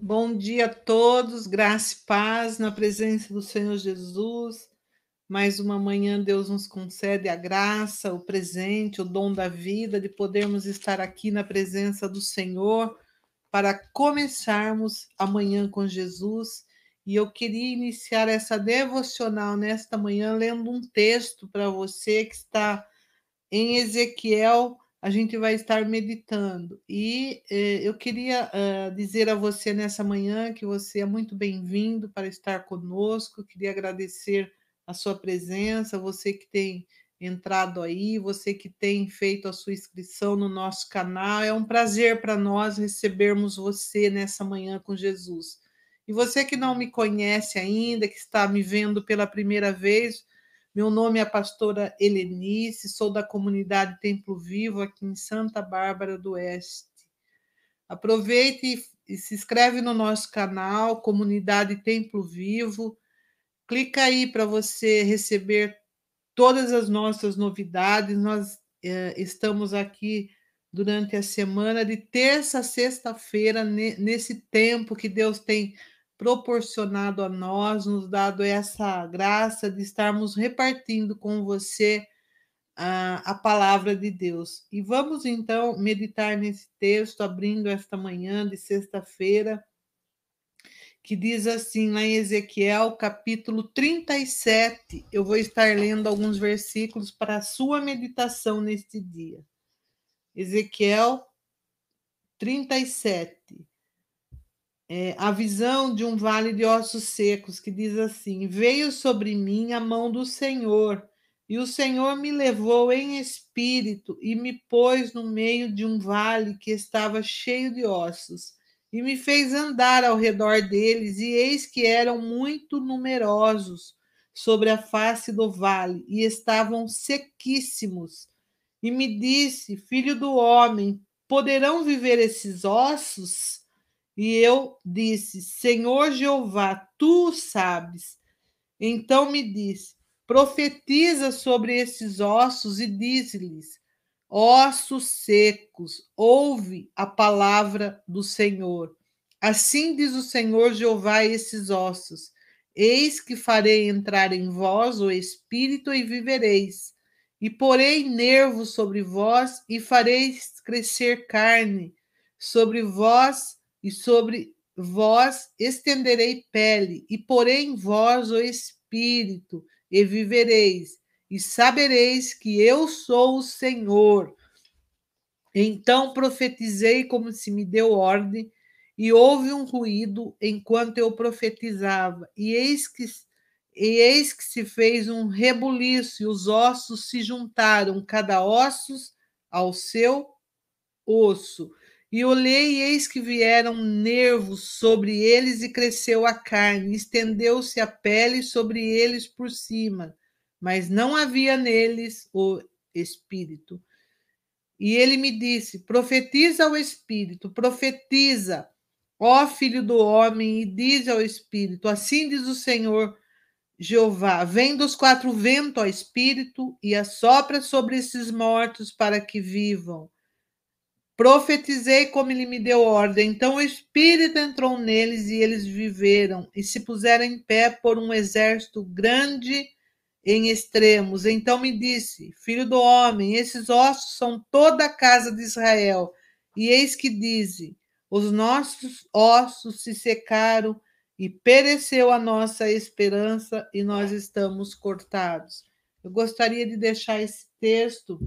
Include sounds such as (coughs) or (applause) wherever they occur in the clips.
Bom dia a todos, graça e paz na presença do Senhor Jesus. Mais uma manhã, Deus nos concede a graça, o presente, o dom da vida, de podermos estar aqui na presença do Senhor para começarmos amanhã com Jesus. E eu queria iniciar essa devocional nesta manhã lendo um texto para você que está em Ezequiel a gente vai estar meditando. E eh, eu queria uh, dizer a você nessa manhã que você é muito bem-vindo para estar conosco. Queria agradecer a sua presença, você que tem entrado aí, você que tem feito a sua inscrição no nosso canal. É um prazer para nós recebermos você nessa manhã com Jesus. E você que não me conhece ainda, que está me vendo pela primeira vez, meu nome é a pastora Helenice, sou da comunidade Templo Vivo aqui em Santa Bárbara do Oeste. Aproveite e se inscreve no nosso canal, Comunidade Templo Vivo. Clica aí para você receber todas as nossas novidades. Nós eh, estamos aqui durante a semana, de terça a sexta-feira, nesse tempo que Deus tem proporcionado a nós, nos dado essa graça de estarmos repartindo com você a, a palavra de Deus. E vamos então meditar nesse texto, abrindo esta manhã de sexta-feira, que diz assim, lá em Ezequiel, capítulo 37. Eu vou estar lendo alguns versículos para a sua meditação neste dia. Ezequiel 37 é, a visão de um vale de ossos secos, que diz assim: Veio sobre mim a mão do Senhor, e o Senhor me levou em espírito e me pôs no meio de um vale que estava cheio de ossos, e me fez andar ao redor deles, e eis que eram muito numerosos sobre a face do vale, e estavam sequíssimos. E me disse: Filho do homem, poderão viver esses ossos? E eu disse: Senhor Jeová, tu sabes. Então me disse: Profetiza sobre esses ossos e diz-lhes: Ossos secos, ouve a palavra do Senhor. Assim diz o Senhor Jeová a esses ossos: Eis que farei entrar em vós o espírito e vivereis. E porei nervos sobre vós e fareis crescer carne sobre vós e sobre vós estenderei pele, e porei em vós o espírito, e vivereis, e sabereis que eu sou o Senhor. Então profetizei como se me deu ordem, e houve um ruído enquanto eu profetizava, e eis que e eis que se fez um rebuliço, e os ossos se juntaram, cada ossos ao seu osso. E olhei, e eis que vieram nervos sobre eles, e cresceu a carne, estendeu-se a pele sobre eles por cima, mas não havia neles o espírito. E ele me disse: Profetiza ao espírito, profetiza, ó filho do homem, e diz ao espírito: Assim diz o Senhor Jeová: Vem dos quatro ventos ao espírito e assopra sobre esses mortos para que vivam. Profetizei como ele me deu ordem. Então o Espírito entrou neles e eles viveram e se puseram em pé por um exército grande em extremos. Então me disse: Filho do homem, esses ossos são toda a casa de Israel. E eis que dize: Os nossos ossos se secaram e pereceu a nossa esperança e nós estamos cortados. Eu gostaria de deixar esse texto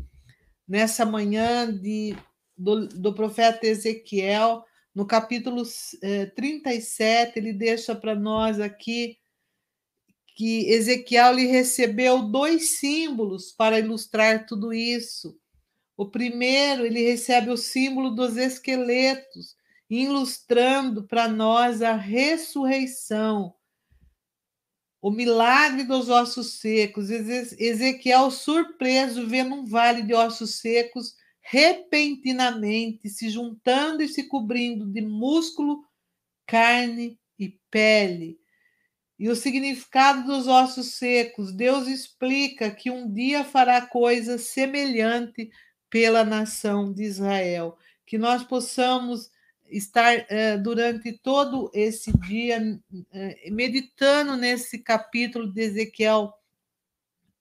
nessa manhã de do, do profeta Ezequiel, no capítulo eh, 37, ele deixa para nós aqui que Ezequiel lhe recebeu dois símbolos para ilustrar tudo isso. O primeiro, ele recebe o símbolo dos esqueletos, ilustrando para nós a ressurreição, o milagre dos ossos secos. Ezequiel, surpreso, vê num vale de ossos secos repentinamente se juntando e se cobrindo de músculo, carne e pele. E o significado dos ossos secos, Deus explica que um dia fará coisa semelhante pela nação de Israel, que nós possamos estar é, durante todo esse dia é, meditando nesse capítulo de Ezequiel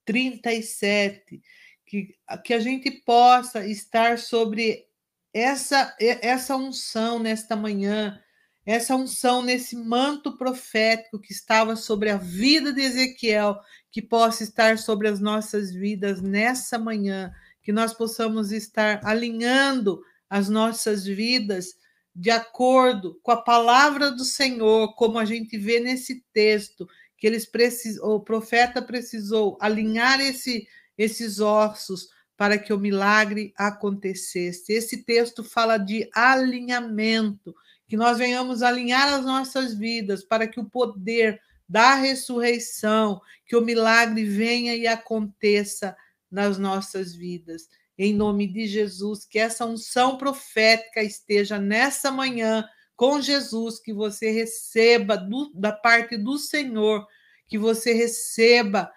37, que, que a gente possa estar sobre essa, essa unção nesta manhã, essa unção nesse manto profético que estava sobre a vida de Ezequiel, que possa estar sobre as nossas vidas nessa manhã, que nós possamos estar alinhando as nossas vidas de acordo com a palavra do Senhor, como a gente vê nesse texto, que eles precis... o profeta precisou alinhar esse, esses ossos para que o milagre acontecesse. Esse texto fala de alinhamento, que nós venhamos alinhar as nossas vidas para que o poder da ressurreição, que o milagre venha e aconteça nas nossas vidas. Em nome de Jesus, que essa unção profética esteja nessa manhã com Jesus, que você receba do, da parte do Senhor, que você receba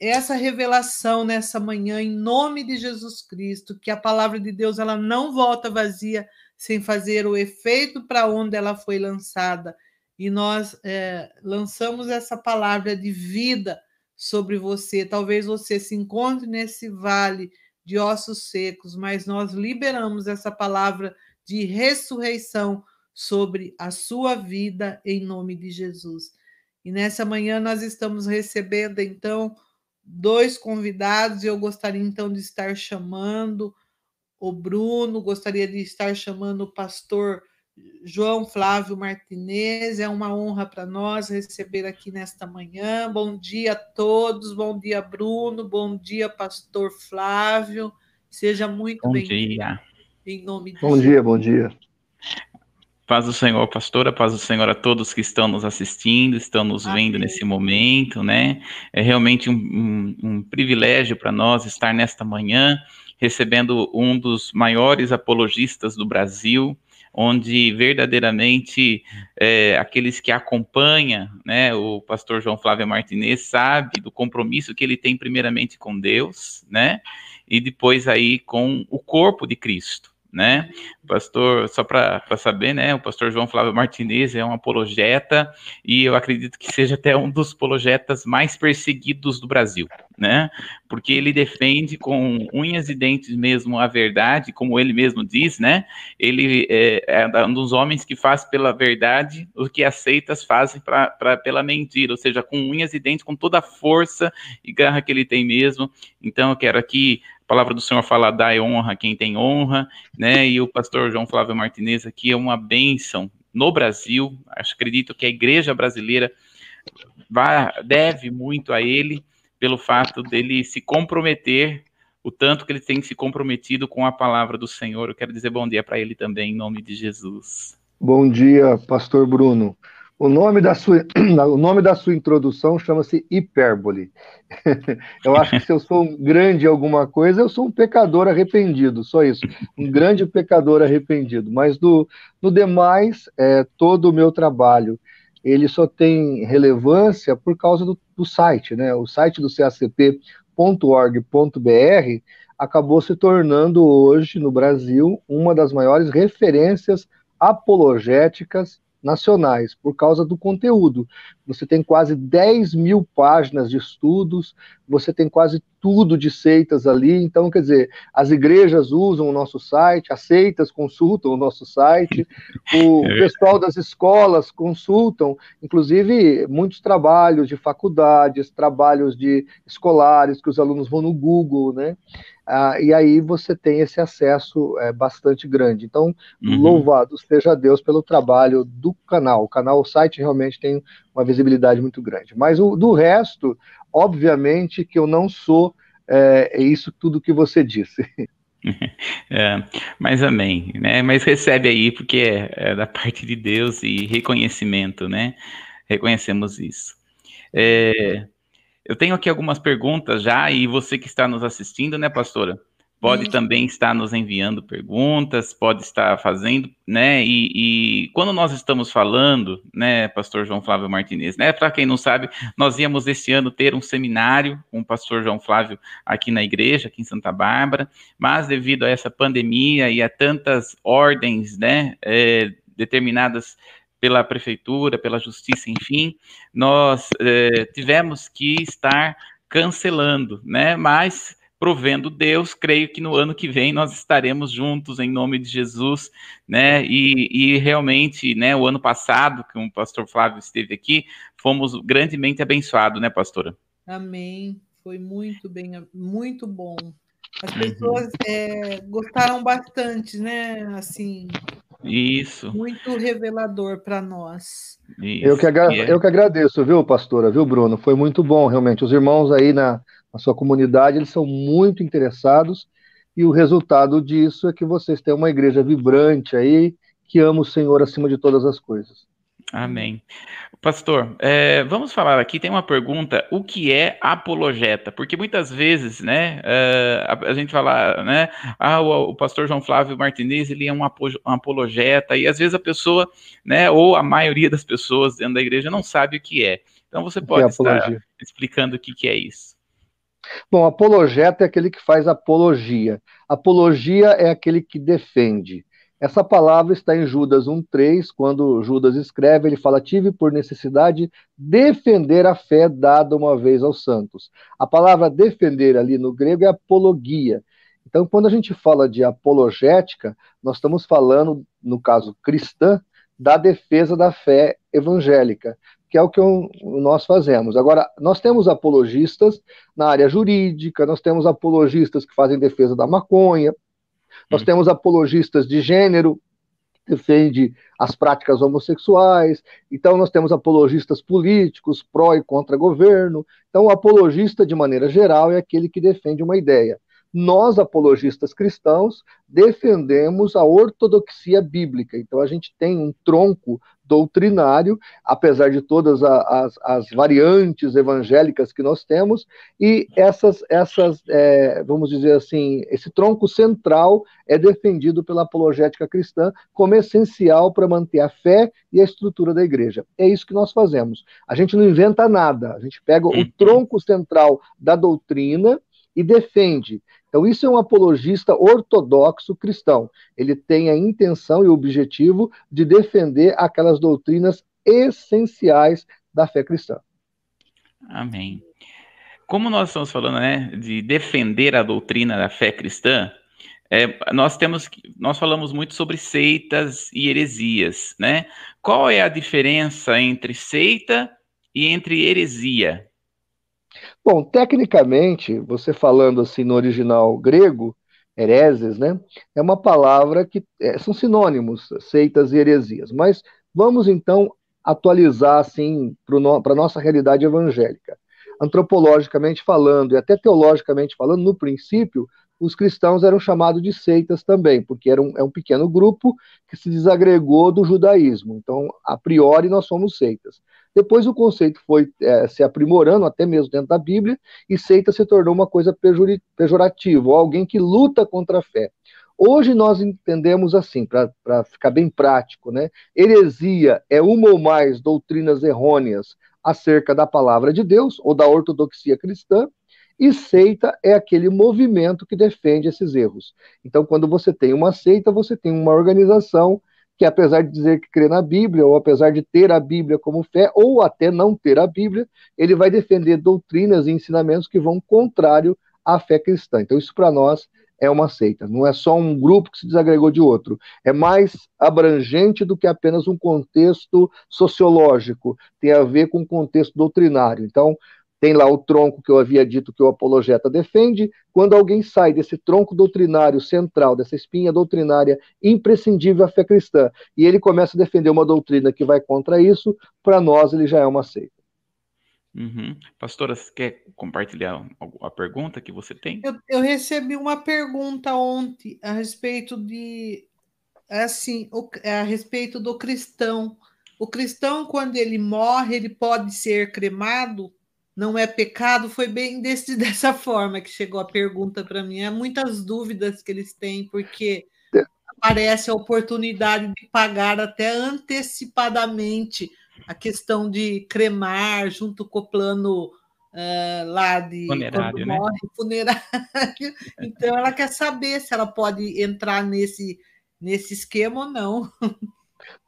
essa revelação nessa manhã, em nome de Jesus Cristo, que a palavra de Deus ela não volta vazia sem fazer o efeito para onde ela foi lançada. E nós é, lançamos essa palavra de vida sobre você. Talvez você se encontre nesse vale de ossos secos, mas nós liberamos essa palavra de ressurreição sobre a sua vida em nome de Jesus. E nessa manhã nós estamos recebendo então dois convidados e eu gostaria então de estar chamando o Bruno, gostaria de estar chamando o pastor João Flávio Martinez. É uma honra para nós receber aqui nesta manhã. Bom dia a todos, bom dia, Bruno, bom dia, pastor Flávio. Seja muito bem-vindo. Em nome de Bom Jesus. dia, bom dia. Paz do Senhor, pastora, paz do Senhor a todos que estão nos assistindo, estão nos Amém. vendo nesse momento, né? É realmente um, um, um privilégio para nós estar nesta manhã recebendo um dos maiores apologistas do Brasil, onde verdadeiramente é, aqueles que acompanham, né, o pastor João Flávio Martinez sabe do compromisso que ele tem primeiramente com Deus, né, e depois aí com o corpo de Cristo né? Pastor, só para saber, né? O pastor João Flávio Martinez é um apologeta e eu acredito que seja até um dos apologetas mais perseguidos do Brasil, né? Porque ele defende com unhas e dentes mesmo a verdade, como ele mesmo diz, né? Ele é, é um dos homens que faz pela verdade o que as seitas fazem pra, pra, pela mentira, ou seja, com unhas e dentes, com toda a força e garra que ele tem mesmo. Então, eu quero aqui palavra do Senhor fala, dai honra quem tem honra, né? E o pastor João Flávio Martinez aqui é uma bênção no Brasil. Acredito que a igreja brasileira deve muito a ele pelo fato dele se comprometer o tanto que ele tem se comprometido com a palavra do Senhor. Eu quero dizer bom dia para ele também, em nome de Jesus. Bom dia, pastor Bruno. O nome da sua, (clears throat) o nome da sua introdução chama-se hipérbole. (laughs) eu acho que se eu sou um grande alguma coisa, eu sou um pecador arrependido, só isso. Um grande pecador arrependido. Mas do, no demais, é, todo o meu trabalho, ele só tem relevância por causa do, do site, né? O site do cacp.org.br acabou se tornando hoje no Brasil uma das maiores referências apologéticas nacionais, por causa do conteúdo. Você tem quase 10 mil páginas de estudos, você tem quase tudo de seitas ali. Então, quer dizer, as igrejas usam o nosso site, as seitas consultam o nosso site, o (laughs) é pessoal das escolas consultam, inclusive muitos trabalhos de faculdades, trabalhos de escolares que os alunos vão no Google, né? Ah, e aí você tem esse acesso é, bastante grande. Então, uhum. louvado seja Deus pelo trabalho do canal. O canal, o site realmente tem uma visibilidade muito grande. Mas o, do resto, obviamente que eu não sou é, é isso tudo que você disse. (laughs) É, mas amém, né? Mas recebe aí, porque é, é, da parte de Deus e reconhecimento, né? Reconhecemos isso. É, eu tenho aqui algumas perguntas já, e você que está nos assistindo, né, pastora? Pode Isso. também estar nos enviando perguntas, pode estar fazendo, né? E, e quando nós estamos falando, né, Pastor João Flávio Martinez, né? Para quem não sabe, nós íamos este ano ter um seminário com o Pastor João Flávio aqui na igreja, aqui em Santa Bárbara, mas devido a essa pandemia e a tantas ordens, né, é, determinadas pela prefeitura, pela justiça, enfim, nós é, tivemos que estar cancelando, né? Mas provendo Deus, creio que no ano que vem nós estaremos juntos em nome de Jesus, né? E, e realmente, né, o ano passado, que o pastor Flávio esteve aqui, fomos grandemente abençoados, né, pastora? Amém. Foi muito bem, muito bom. As uhum. pessoas uhum. é, gostaram bastante, né? Assim. Isso. Muito revelador para nós. Isso. Eu, que agra é. eu que agradeço, viu, pastora, viu, Bruno? Foi muito bom, realmente. Os irmãos aí na, a sua comunidade, eles são muito interessados e o resultado disso é que vocês têm uma igreja vibrante aí, que ama o Senhor acima de todas as coisas. Amém. Pastor, é, vamos falar aqui, tem uma pergunta, o que é apologeta? Porque muitas vezes, né, é, a, a, gente fala, né, ah, o, o, pastor João Flávio Martinez, ele é um, um, apologeta, e às vezes a pessoa, né, ou a maioria das pessoas dentro da igreja não sabe o que é. Então você pode é estar explicando o que, que é isso. Bom, apologeta é aquele que faz apologia. Apologia é aquele que defende. Essa palavra está em Judas 1,3, quando Judas escreve, ele fala: Tive por necessidade defender a fé dada uma vez aos santos. A palavra defender ali no grego é apologia. Então, quando a gente fala de apologética, nós estamos falando, no caso cristã, da defesa da fé evangélica que é o que eu, nós fazemos. Agora, nós temos apologistas na área jurídica, nós temos apologistas que fazem defesa da maconha, nós hum. temos apologistas de gênero, que defende as práticas homossexuais, então nós temos apologistas políticos, pró e contra governo. Então, o apologista, de maneira geral, é aquele que defende uma ideia. Nós, apologistas cristãos, defendemos a ortodoxia bíblica. Então, a gente tem um tronco doutrinário, apesar de todas as, as variantes evangélicas que nós temos, e essas, essas é, vamos dizer assim, esse tronco central é defendido pela apologética cristã como essencial para manter a fé e a estrutura da igreja. É isso que nós fazemos. A gente não inventa nada, a gente pega o uhum. tronco central da doutrina e defende. Então, isso é um apologista ortodoxo cristão. Ele tem a intenção e o objetivo de defender aquelas doutrinas essenciais da fé cristã. Amém. Como nós estamos falando, né, de defender a doutrina da fé cristã, é, nós temos, nós falamos muito sobre seitas e heresias, né? Qual é a diferença entre seita e entre heresia? Bom, tecnicamente, você falando assim no original grego, hereses, né? É uma palavra que é, são sinônimos, seitas e heresias. Mas vamos então atualizar assim para no, a nossa realidade evangélica. Antropologicamente falando e até teologicamente falando, no princípio, os cristãos eram chamados de seitas também, porque era um, é um pequeno grupo que se desagregou do judaísmo. Então, a priori, nós somos seitas. Depois o conceito foi é, se aprimorando, até mesmo dentro da Bíblia, e seita se tornou uma coisa pejorativa, ou alguém que luta contra a fé. Hoje nós entendemos assim, para ficar bem prático, né? Heresia é uma ou mais doutrinas errôneas acerca da palavra de Deus ou da ortodoxia cristã, e seita é aquele movimento que defende esses erros. Então, quando você tem uma seita, você tem uma organização que apesar de dizer que crê na Bíblia, ou apesar de ter a Bíblia como fé, ou até não ter a Bíblia, ele vai defender doutrinas e ensinamentos que vão contrário à fé cristã. Então, isso para nós é uma seita. Não é só um grupo que se desagregou de outro. É mais abrangente do que apenas um contexto sociológico. Tem a ver com contexto doutrinário. Então, tem lá o tronco que eu havia dito que o apologeta defende. Quando alguém sai desse tronco doutrinário central, dessa espinha doutrinária imprescindível à fé cristã, e ele começa a defender uma doutrina que vai contra isso, para nós ele já é uma seita. Uhum. Pastora, você quer compartilhar a pergunta que você tem? Eu, eu recebi uma pergunta ontem a respeito de assim, o, a respeito do cristão. O cristão, quando ele morre, ele pode ser cremado? Não é pecado, foi bem desse, (laughs) dessa forma que chegou a pergunta para mim. Há muitas dúvidas que eles têm, porque aparece a oportunidade de pagar até antecipadamente a questão de cremar junto com o plano uh, lá de funerário, né? Morre, funerário. (laughs) Então ela quer saber se ela pode entrar nesse, nesse esquema ou não.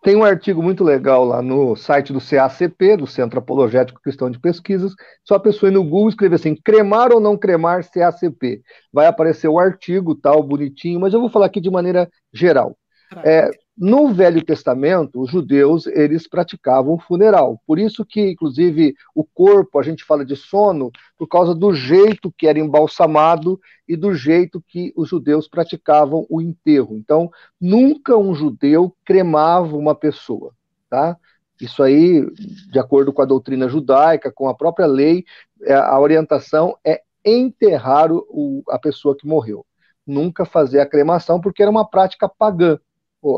Tem um artigo muito legal lá no site do CACP, do Centro Apologético Cristão de Pesquisas. Só a pessoa ir no Google escrever assim: cremar ou não cremar CACP. Vai aparecer o artigo, tal, bonitinho, mas eu vou falar aqui de maneira geral. É, no Velho Testamento, os judeus eles praticavam o funeral. Por isso que, inclusive, o corpo, a gente fala de sono, por causa do jeito que era embalsamado e do jeito que os judeus praticavam o enterro. Então, nunca um judeu cremava uma pessoa, tá? Isso aí, de acordo com a doutrina judaica, com a própria lei, é, a orientação é enterrar o, a pessoa que morreu. Nunca fazer a cremação, porque era uma prática pagã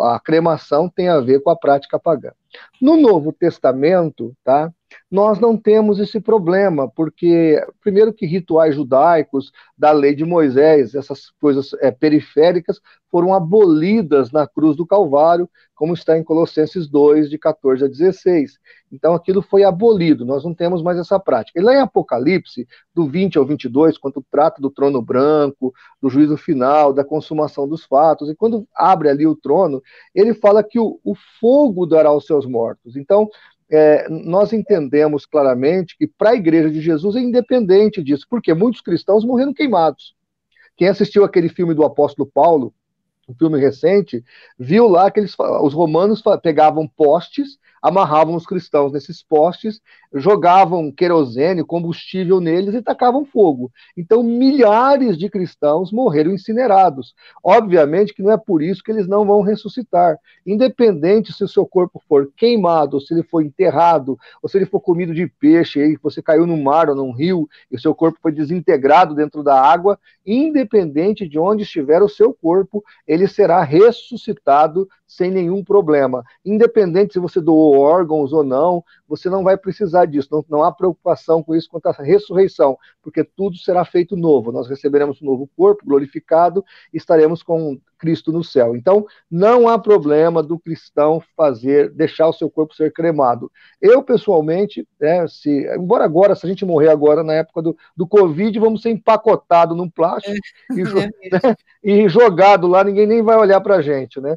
a cremação tem a ver com a prática pagã. No Novo Testamento, tá? Nós não temos esse problema, porque, primeiro, que rituais judaicos da lei de Moisés, essas coisas é, periféricas, foram abolidas na cruz do Calvário, como está em Colossenses 2, de 14 a 16. Então, aquilo foi abolido, nós não temos mais essa prática. E lá em Apocalipse, do 20 ao 22, quando trata do trono branco, do juízo final, da consumação dos fatos, e quando abre ali o trono, ele fala que o, o fogo dará aos seus mortos. Então, é, nós entendemos claramente que para a igreja de Jesus é independente disso, porque muitos cristãos morreram queimados. Quem assistiu aquele filme do apóstolo Paulo, um filme recente, viu lá que eles, os romanos pegavam postes amarravam os cristãos nesses postes, jogavam querosene, combustível neles e tacavam fogo. Então, milhares de cristãos morreram incinerados. Obviamente que não é por isso que eles não vão ressuscitar. Independente se o seu corpo for queimado, ou se ele for enterrado, ou se ele for comido de peixe, e você caiu no mar ou num rio, e o seu corpo foi desintegrado dentro da água, independente de onde estiver o seu corpo, ele será ressuscitado sem nenhum problema. Independente se você doou órgãos ou não, você não vai precisar disso, não, não há preocupação com isso quanto à ressurreição, porque tudo será feito novo. Nós receberemos um novo corpo glorificado e estaremos com Cristo no céu. Então, não há problema do cristão fazer, deixar o seu corpo ser cremado. Eu, pessoalmente, né, se, embora agora, se a gente morrer agora na época do, do Covid, vamos ser empacotados num plástico é, e, (laughs) é né, e, jogado lá, ninguém nem vai olhar para a gente, né?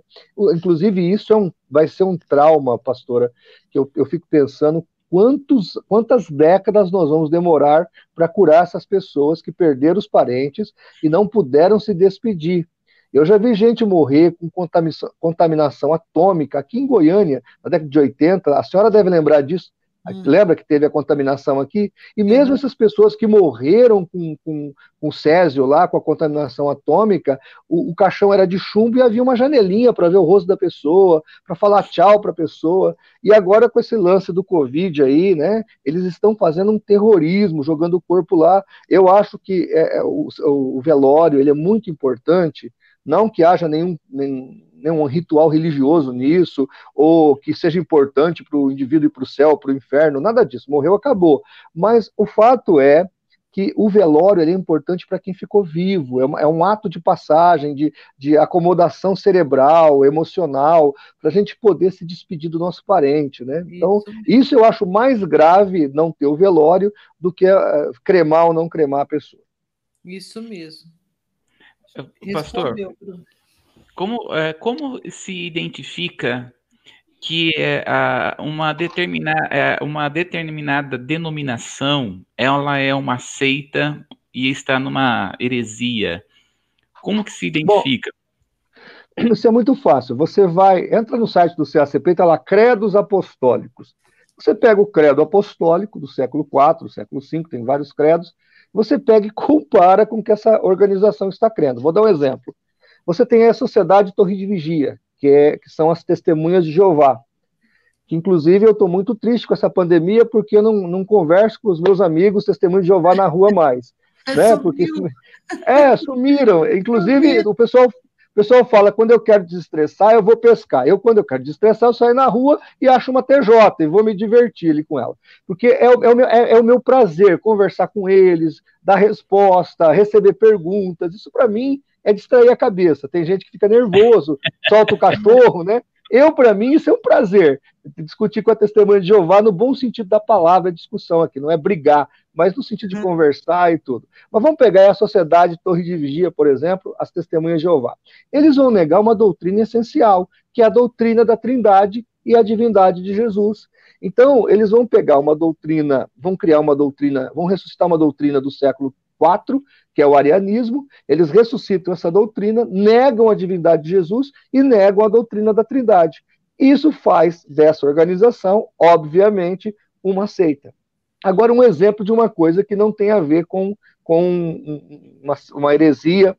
Inclusive, isso é um, vai ser um trauma, pastora, que eu, eu fico pensando quantos, quantas décadas nós vamos demorar para curar essas pessoas que perderam os parentes e não puderam se despedir. Eu já vi gente morrer com contaminação, contaminação atômica aqui em Goiânia, na década de 80. A senhora deve lembrar disso. Hum. Lembra que teve a contaminação aqui? E mesmo essas pessoas que morreram com, com, com césio lá, com a contaminação atômica, o, o caixão era de chumbo e havia uma janelinha para ver o rosto da pessoa, para falar tchau para a pessoa. E agora, com esse lance do Covid aí, né, eles estão fazendo um terrorismo, jogando o corpo lá. Eu acho que é, é o, o velório ele é muito importante, não que haja nenhum, nenhum, nenhum ritual religioso nisso, ou que seja importante para o indivíduo ir para o céu, para o inferno, nada disso. Morreu, acabou. Mas o fato é que o velório é importante para quem ficou vivo, é, é, um ato de passagem, de, de acomodação cerebral, emocional, para a gente poder se despedir do nosso parente, né? Então, isso. isso eu acho mais grave não ter o velório do que uh, cremar ou não cremar a pessoa. Isso mesmo. Pastor, como, é, como se identifica que é, a, uma, determina, é, uma determinada denominação ela é uma seita e está numa heresia? Como que se identifica? Bom, isso é muito fácil. Você vai, entra no site do CACP, está lá, Credos Apostólicos. Você pega o credo apostólico do século IV, século V, tem vários credos, você pega e (laughs) compara com o que essa organização está crendo. Vou dar um exemplo. Você tem a Sociedade Torre de Vigia, que, é, que são as testemunhas de Jeová. Que, inclusive, eu estou muito triste com essa pandemia, porque eu não, não converso com os meus amigos testemunhos de Jeová na rua mais. (laughs) né? Porque, é, sumiram. Inclusive, o pessoal pessoal fala, quando eu quero desestressar, eu vou pescar. Eu, quando eu quero desestressar, eu saio na rua e acho uma TJ e vou me divertir ali com ela. Porque é, é o meu, é, é o meu prazer conversar com eles, dar resposta, receber perguntas. Isso, para mim, é distrair a cabeça. Tem gente que fica nervoso, (laughs) solta o cachorro, né? Eu, para mim, isso é um prazer. Discutir com a testemunha de Jeová no bom sentido da palavra, discussão aqui, não é brigar, mas no sentido de hum. conversar e tudo. Mas vamos pegar a sociedade Torre de Vigia, por exemplo, as testemunhas de Jeová. Eles vão negar uma doutrina essencial, que é a doutrina da Trindade e a divindade de Jesus. Então, eles vão pegar uma doutrina, vão criar uma doutrina, vão ressuscitar uma doutrina do século IV, que é o arianismo, eles ressuscitam essa doutrina, negam a divindade de Jesus e negam a doutrina da Trindade. Isso faz dessa organização, obviamente, uma seita. Agora, um exemplo de uma coisa que não tem a ver com, com uma, uma heresia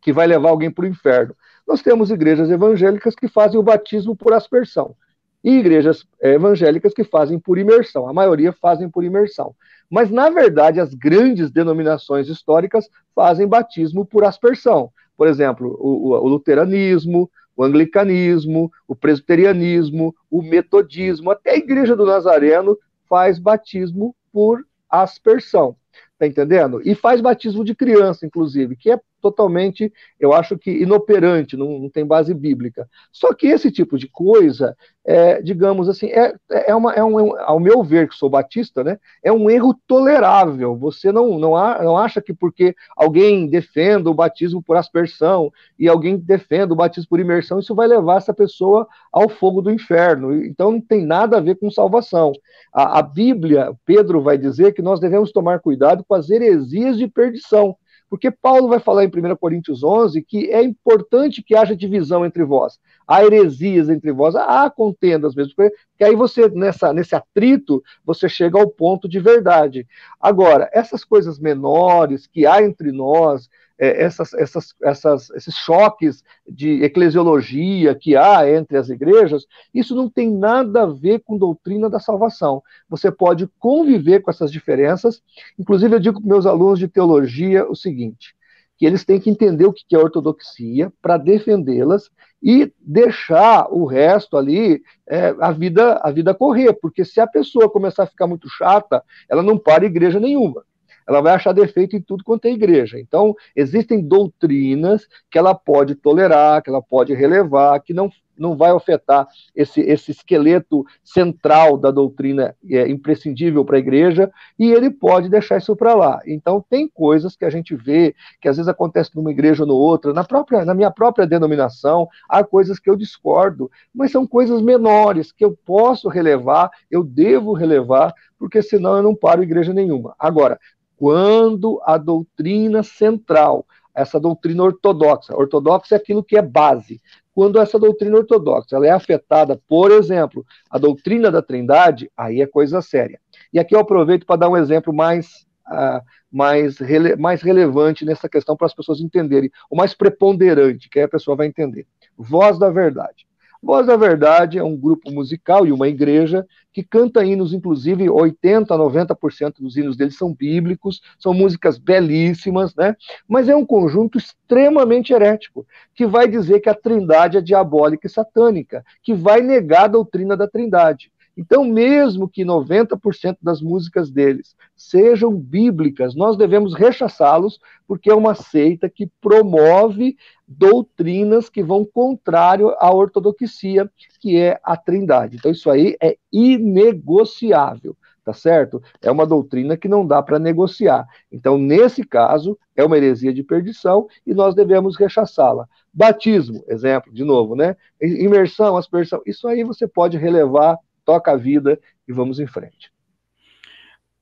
que vai levar alguém para o inferno. Nós temos igrejas evangélicas que fazem o batismo por aspersão e igrejas evangélicas que fazem por imersão. A maioria fazem por imersão. Mas, na verdade, as grandes denominações históricas fazem batismo por aspersão. Por exemplo, o, o, luteranismo, o anglicanismo, o presbiterianismo, o metodismo, até a Igreja do Nazareno faz batismo por aspersão. Tá entendendo? E faz batismo de criança, inclusive, que é totalmente, eu acho que inoperante, não, não tem base bíblica. Só que esse tipo de coisa, é, digamos assim, é, é, uma, é um, ao meu ver, que sou batista, né, é um erro tolerável. Você não, não, há, não acha que porque alguém defenda o batismo por aspersão e alguém defenda o batismo por imersão, isso vai levar essa pessoa ao fogo do inferno. Então não tem nada a ver com salvação. A, a Bíblia, Pedro vai dizer que nós devemos tomar cuidado com as heresias de perdição. Porque Paulo vai falar em 1 Coríntios 11 que é importante que haja divisão entre vós. Há heresias entre vós, há contendas mesmo. Porque aí você, nessa, nesse atrito, você chega ao ponto de verdade. Agora, essas coisas menores que há entre nós, é, essas, essas, essas, esses choques de eclesiologia que há entre as igrejas, isso não tem nada a ver com doutrina da salvação. Você pode conviver com essas diferenças. Inclusive, eu digo para meus alunos de teologia o seguinte: que eles têm que entender o que é ortodoxia para defendê-las e deixar o resto ali é, a vida a vida correr, porque se a pessoa começar a ficar muito chata, ela não para igreja nenhuma ela vai achar defeito em tudo quanto é igreja. Então, existem doutrinas que ela pode tolerar, que ela pode relevar, que não, não vai afetar esse, esse esqueleto central da doutrina é, imprescindível para a igreja, e ele pode deixar isso para lá. Então, tem coisas que a gente vê, que às vezes acontece numa igreja ou no outra, na, própria, na minha própria denominação, há coisas que eu discordo, mas são coisas menores que eu posso relevar, eu devo relevar, porque senão eu não paro igreja nenhuma. Agora, quando a doutrina central, essa doutrina ortodoxa, ortodoxa é aquilo que é base, quando essa doutrina ortodoxa ela é afetada, por exemplo, a doutrina da Trindade, aí é coisa séria. E aqui eu aproveito para dar um exemplo mais, uh, mais, rele mais relevante nessa questão para as pessoas entenderem, o mais preponderante, que aí a pessoa vai entender. Voz da Verdade. Voz da Verdade é um grupo musical e uma igreja que canta hinos, inclusive 80% a 90% dos hinos deles são bíblicos, são músicas belíssimas, né? Mas é um conjunto extremamente herético, que vai dizer que a trindade é diabólica e satânica, que vai negar a doutrina da trindade. Então, mesmo que 90% das músicas deles sejam bíblicas, nós devemos rechaçá-los, porque é uma seita que promove doutrinas que vão contrário à ortodoxia, que é a Trindade. Então, isso aí é inegociável tá certo? É uma doutrina que não dá para negociar. Então, nesse caso, é uma heresia de perdição e nós devemos rechaçá-la. Batismo, exemplo, de novo, né? Imersão, aspersão, isso aí você pode relevar toca a vida e vamos em frente.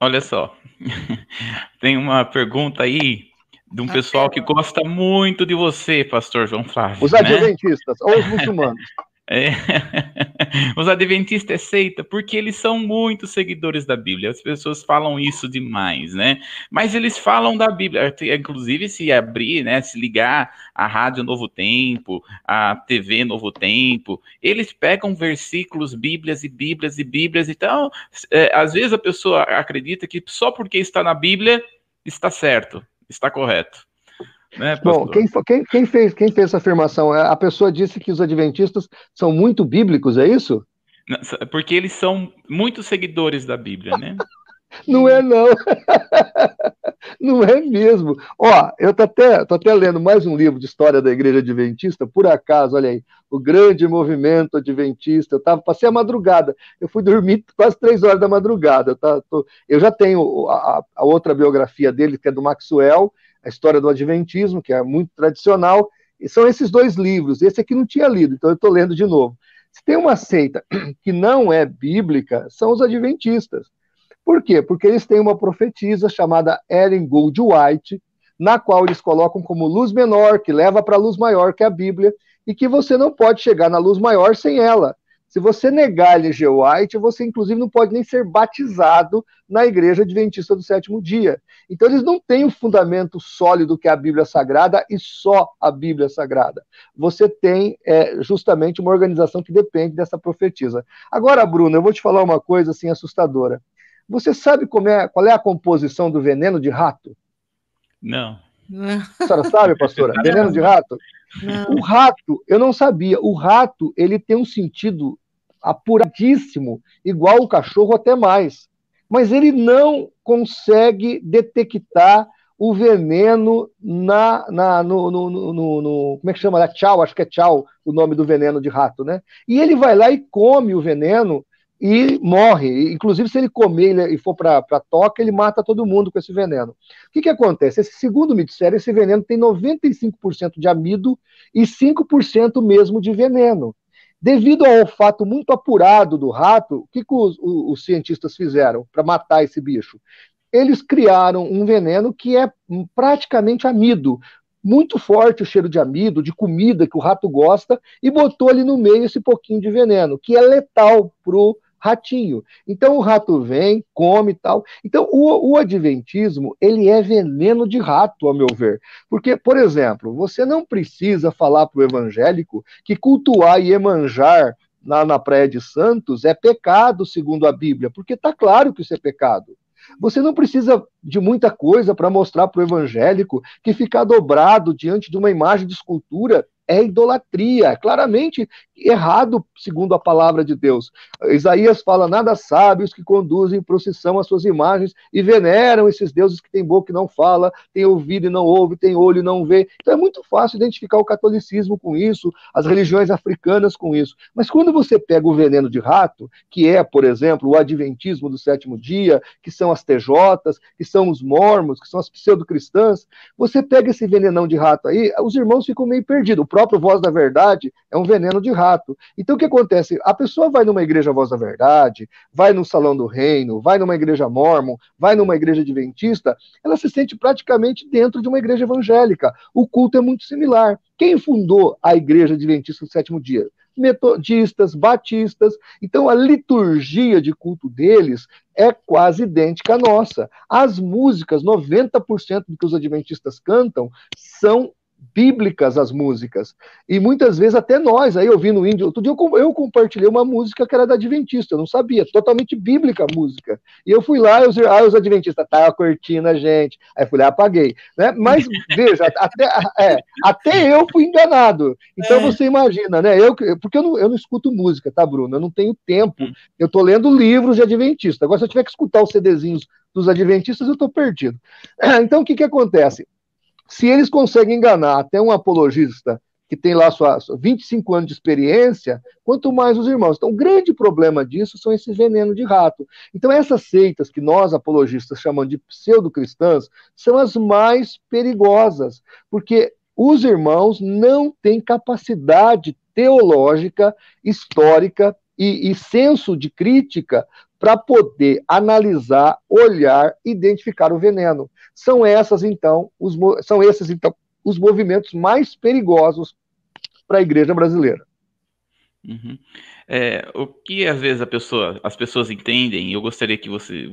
Olha só, (laughs) tem uma pergunta aí de um pessoal que gosta muito de você, pastor João Flávio. Os né? adventistas, ou os muçulmanos. É. (laughs) Os adventistas é seita porque eles são muito seguidores da Bíblia. As pessoas falam isso demais, né? Mas eles falam da Bíblia. Inclusive, se abrir, né? Se ligar a Rádio Novo Tempo, a TV Novo Tempo, eles pegam versículos, Bíblias e Bíblias e Bíblias. Então, é, às vezes a pessoa acredita que só porque está na Bíblia está certo, está correto. Né, Bom, quem, quem, quem, fez, quem fez essa afirmação? A pessoa disse que os adventistas são muito bíblicos, é isso? Porque eles são muitos seguidores da Bíblia, né? (laughs) Não é, não. (laughs) Não é mesmo. Ó, eu tô até, tô até lendo mais um livro de história da Igreja Adventista, por acaso, olha aí, o grande movimento adventista. Eu tava, passei a madrugada, eu fui dormir quase três horas da madrugada. Tá, tô, eu já tenho a, a, outra biografia dele, que é do Maxwell, a história do Adventismo, que é muito tradicional, e são esses dois livros. Esse aqui não tinha lido, então eu estou lendo de novo. Se tem uma seita (clears throat) que não é bíblica, são os adventistas. Por quê? Porque eles têm uma profetisa chamada Ellen Gould White, na qual eles colocam como luz menor, que leva para a luz maior, que é a Bíblia, e que você não pode chegar na luz maior sem ela. Se você negar L.G. White, você inclusive não pode nem ser batizado na Igreja Adventista do Sétimo Dia. Então eles não têm o fundamento sólido que é a Bíblia Sagrada e só a Bíblia Sagrada. Você tem é, justamente uma organização que depende dessa profetisa. Agora, Bruno, eu vou te falar uma coisa assim assustadora. Você sabe é, qual é a composição do veneno de rato? Não. A (laughs) senhora sabe, pastora? Não. Veneno de rato? Não. O rato, eu não sabia. O rato, ele tem um sentido apuradíssimo, igual o cachorro, até mais. Mas ele não consegue detectar o veneno na, na no, no, no, no, como é que chama? Tchau, acho que é tchau o nome do veneno de rato, né? E ele vai lá e come o veneno e morre. Inclusive, se ele comer e for para a toca, ele mata todo mundo com esse veneno. O que, que acontece? Esse segundo micério, esse veneno tem 95% de amido e 5% mesmo de veneno. Devido ao olfato muito apurado do rato, o que, que os, os, cientistas fizeram para matar esse bicho? Eles criaram um veneno que é praticamente amido, muito forte o cheiro de amido, de comida que o rato gosta, e botou ali no meio esse pouquinho de veneno, que é letal para ratinho. Então o rato vem, come e tal. Então o, o adventismo, ele é veneno de rato, ao meu ver. Porque, por exemplo, você não precisa falar para o evangélico que cultuar e emanjar na, na Praia de Santos é pecado, segundo a Bíblia, porque está claro que isso é pecado. Você não precisa de muita coisa para mostrar para o evangélico que ficar dobrado diante de uma imagem de escultura é idolatria, é claramente errado segundo a palavra de Deus. Isaías fala: nada sábios que conduzem procissão às suas imagens e veneram esses deuses que têm boca e não fala, têm ouvido e não ouve, têm olho e não vê. Então é muito fácil identificar o catolicismo com isso, as religiões africanas com isso. Mas quando você pega o veneno de rato, que é, por exemplo, o adventismo do sétimo dia, que são as TJs, que são os mormos, que são as pseudo-cristãs, você pega esse venenão de rato aí, os irmãos ficam meio perdidos próprio Voz da Verdade é um veneno de rato. Então o que acontece? A pessoa vai numa igreja Voz da Verdade, vai no Salão do Reino, vai numa igreja mormon, vai numa igreja adventista, ela se sente praticamente dentro de uma igreja evangélica. O culto é muito similar. Quem fundou a igreja adventista do sétimo dia? metodistas, batistas. Então a liturgia de culto deles é quase idêntica à nossa. As músicas, 90% do que os adventistas cantam, são bíblicas as músicas. E muitas vezes até nós, aí ouvindo índio, outro dia eu, eu compartilhei uma música que era da Adventista, eu não sabia, totalmente bíblica a música. E eu fui lá, e os, ah, os Adventistas, tá curtindo a gente. Aí eu fui lá, apaguei. Né? Mas veja, (laughs) até, é, até eu fui enganado. Então é. você imagina, né? Eu, porque eu não, eu não escuto música, tá, Bruno? Eu não tenho tempo. Hum. Eu tô lendo livros de Adventista. Agora, se eu tiver que escutar os CDzinhos dos Adventistas, eu tô perdido. (clears throat) Então, o que que acontece? Se eles conseguem enganar até um apologista que tem lá sua, sua 25 anos de experiência, quanto mais os irmãos. Então, o grande problema disso são esses venenos de rato. Então, essas seitas que nós apologistas chamamos de pseudo-cristãs são as mais perigosas, porque os irmãos não têm capacidade teológica, histórica e, e senso de crítica para poder analisar, olhar, identificar o veneno. São essas então, os, são esses então os movimentos mais perigosos para a igreja brasileira. Uhum. É, o que às vezes pessoa, as pessoas entendem, eu gostaria que você,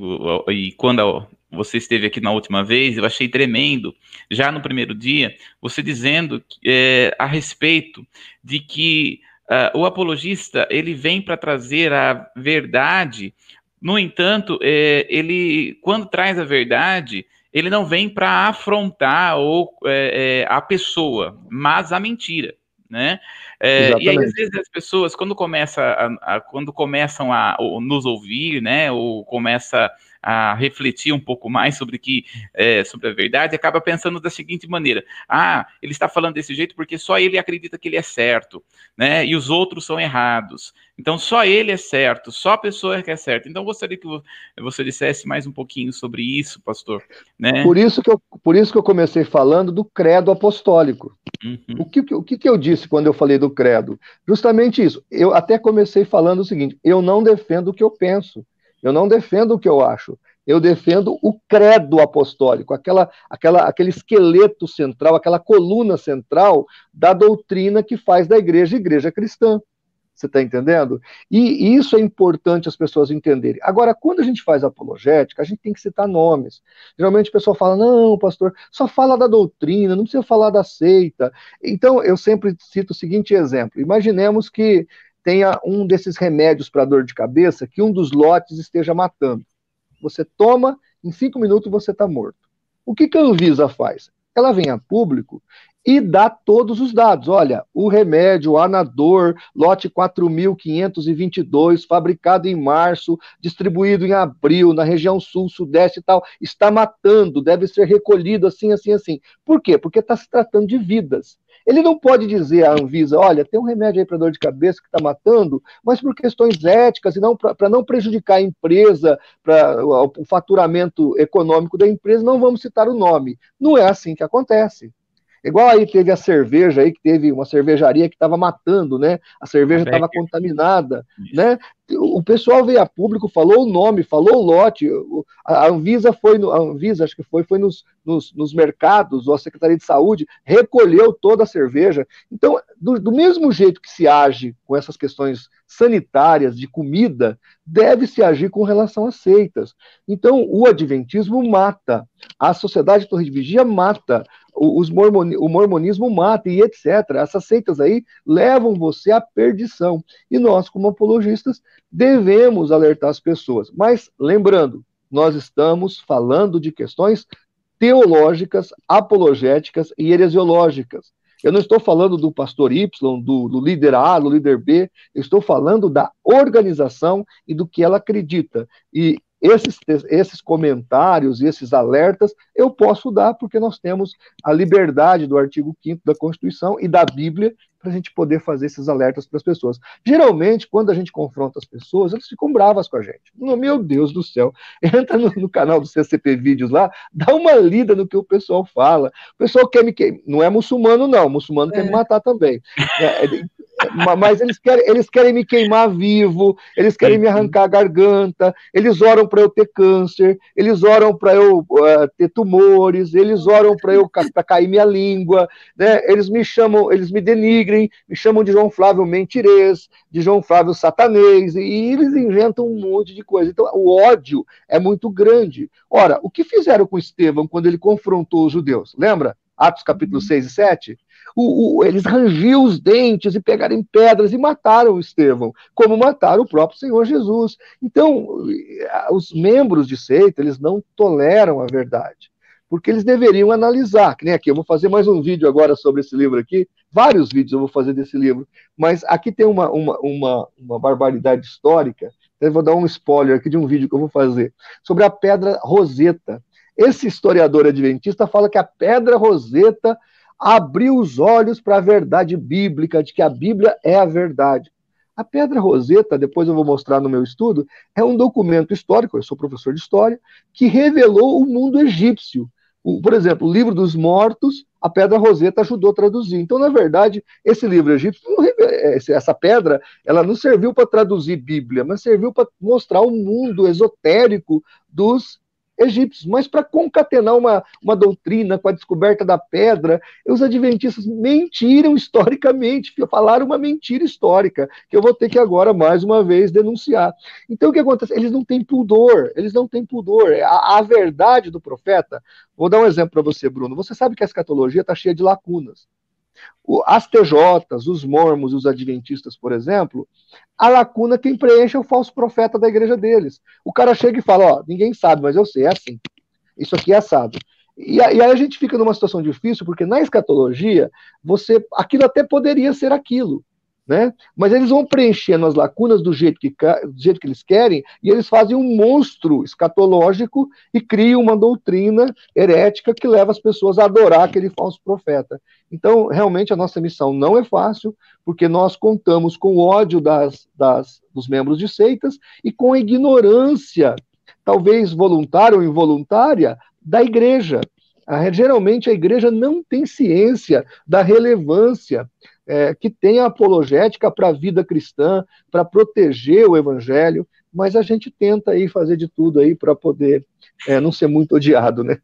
e quando você esteve aqui na última vez, eu achei tremendo, já no primeiro dia, você dizendo é, a respeito de que uh, o apologista ele vem para trazer a verdade no entanto, é, ele, quando traz a verdade, ele não vem para afrontar ou, é, é, a pessoa, mas a mentira. Né? É, e aí, às vezes, as pessoas, quando, começa a, a, quando começam a, a nos ouvir, né, ou começa a refletir um pouco mais sobre que é, sobre a verdade, acaba pensando da seguinte maneira: ah, ele está falando desse jeito porque só ele acredita que ele é certo, né? E os outros são errados. Então só ele é certo, só a pessoa que é certa. Então gostaria que você dissesse mais um pouquinho sobre isso, pastor. Né? Por isso que eu, por isso que eu comecei falando do credo apostólico. Uhum. O, que, o que, que eu disse quando eu falei do credo? Justamente isso. Eu até comecei falando o seguinte: eu não defendo o que eu penso. Eu não defendo o que eu acho. Eu defendo o credo apostólico, aquela, aquela, aquele esqueleto central, aquela coluna central da doutrina que faz da igreja igreja cristã. Você está entendendo? E isso é importante as pessoas entenderem. Agora, quando a gente faz apologética, a gente tem que citar nomes. Geralmente o pessoal fala: não, pastor, só fala da doutrina, não precisa falar da seita. Então, eu sempre cito o seguinte exemplo: imaginemos que tenha um desses remédios para dor de cabeça que um dos lotes esteja matando. Você toma, em cinco minutos você está morto. O que, que a Anvisa faz? Ela vem a público e dá todos os dados. Olha, o remédio Anador, lote 4522, fabricado em março, distribuído em abril, na região sul, sudeste e tal, está matando, deve ser recolhido assim, assim, assim. Por quê? Porque está se tratando de vidas. Ele não pode dizer à Anvisa, olha, tem um remédio aí para dor de cabeça que está matando, mas por questões éticas e não para não prejudicar a empresa, para o faturamento econômico da empresa, não vamos citar o nome. Não é assim que acontece. Igual aí teve a cerveja aí, que teve uma cervejaria que estava matando, né? A cerveja estava contaminada, Isso. né? O pessoal veio a público, falou o nome, falou o lote. A Anvisa foi, no, a Anvisa acho que foi, foi nos, nos, nos mercados, ou a Secretaria de Saúde recolheu toda a cerveja. Então, do, do mesmo jeito que se age com essas questões sanitárias de comida, deve se agir com relação a seitas. Então, o adventismo mata, a sociedade Torre de Vigia mata, os mormoni, o mormonismo mata e etc. Essas seitas aí levam você à perdição. E nós, como apologistas, devemos alertar as pessoas. Mas, lembrando, nós estamos falando de questões teológicas, apologéticas e heresiológicas. Eu não estou falando do pastor Y, do, do, líder A, do líder B, eu estou falando da organização e do que ela acredita. E esses, esses comentários e esses alertas eu posso dar porque nós temos a liberdade do artigo 5 da Constituição e da Bíblia para a gente poder fazer esses alertas para as pessoas. Geralmente, quando a gente confronta as pessoas, elas ficam bravas com a gente. Meu Deus do céu. (laughs) Entra no, no canal do CCP Vídeos lá, dá uma lida no que o pessoal fala. O pessoal quer me queimar. Não é muçulmano, não. O muçulmano é. quer me matar também. É, é mas eles querem, eles querem me queimar vivo, eles querem me arrancar a garganta, eles oram para eu ter câncer, eles oram para eu uh, ter tumores, eles oram para eu para cair minha língua, né? Eles me chamam, eles me denigrem, me chamam de João Flávio mentirês, de João Flávio satanês, e eles inventam um monte de coisa. Então, o ódio é muito grande. Ora, o que fizeram com Estevão quando ele confrontou os judeus? Lembra? Atos capítulo 6 uhum. e 7? O, o, eles rangiam os dentes e pegaram pedras e mataram Estevão, como mataram o próprio Senhor Jesus. Então, os membros de seita, eles não toleram a verdade, porque eles deveriam analisar, que nem aqui, eu vou fazer mais um vídeo agora sobre esse livro aqui, vários vídeos eu vou fazer desse livro, mas aqui tem uma, uma, uma, uma barbaridade histórica, eu vou dar um spoiler aqui de um vídeo que eu vou fazer, sobre a pedra Roseta. Esse historiador adventista fala que a pedra Roseta abriu os olhos para a verdade bíblica, de que a Bíblia é a verdade. A Pedra Roseta, depois eu vou mostrar no meu estudo, é um documento histórico, eu sou professor de história, que revelou o mundo egípcio. O, por exemplo, o livro dos mortos, a Pedra Roseta ajudou a traduzir. Então, na verdade, esse livro egípcio, essa pedra, ela não serviu para traduzir Bíblia, mas serviu para mostrar o mundo esotérico dos egípcios, mas para concatenar uma, uma doutrina com a descoberta da pedra, os adventistas mentiram historicamente, falaram uma mentira histórica, que eu vou ter que agora, mais uma vez, denunciar. Então, o que acontece? Eles não têm pudor, eles não têm pudor. A, a verdade do profeta, vou dar um exemplo para você, Bruno. Você sabe que a escatologia está cheia de lacunas. As TJs, os mormos, os adventistas, por exemplo, a lacuna quem preenche é o falso profeta da igreja deles. O cara chega e fala: Ó, ninguém sabe, mas eu sei, é assim. isso aqui é assado. E, aí a gente fica numa situação difícil, porque na escatologia, você aquilo até poderia ser aquilo, né? Mas eles vão preenchendo as lacunas do jeito, que, do jeito que eles querem, e eles fazem um monstro escatológico e criam uma doutrina herética que leva as pessoas a adorar aquele falso profeta. Então, realmente, a nossa missão não é fácil, porque nós contamos com o ódio das, das, dos membros de seitas e com a ignorância, talvez voluntária ou involuntária, da igreja. A, geralmente a igreja não tem ciência da relevância é, que tem a apologética para a vida cristã, para proteger o evangelho, mas a gente tenta aí fazer de tudo aí para poder é, não ser muito odiado, né?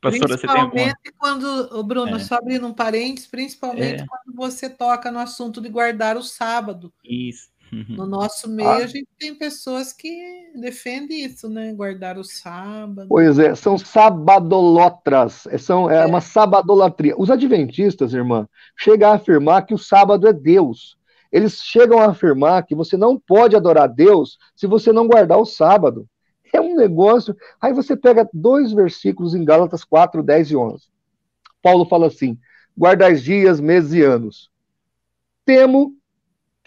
Pastora, principalmente você tem quando, o Bruno, é. só abrindo um parênteses, principalmente é. quando você toca no assunto de guardar o sábado. Isso. Uhum. No nosso meio, ah. a gente tem pessoas que defendem isso, né? Guardar o sábado. Pois é, são sabadolotras, é, são, é, é. uma sabadolatria. Os adventistas, irmã, chegam a afirmar que o sábado é Deus. Eles chegam a afirmar que você não pode adorar Deus se você não guardar o sábado. É um negócio. Aí você pega dois versículos em Gálatas 4, 10 e 11. Paulo fala assim: guardais dias, meses e anos. Temo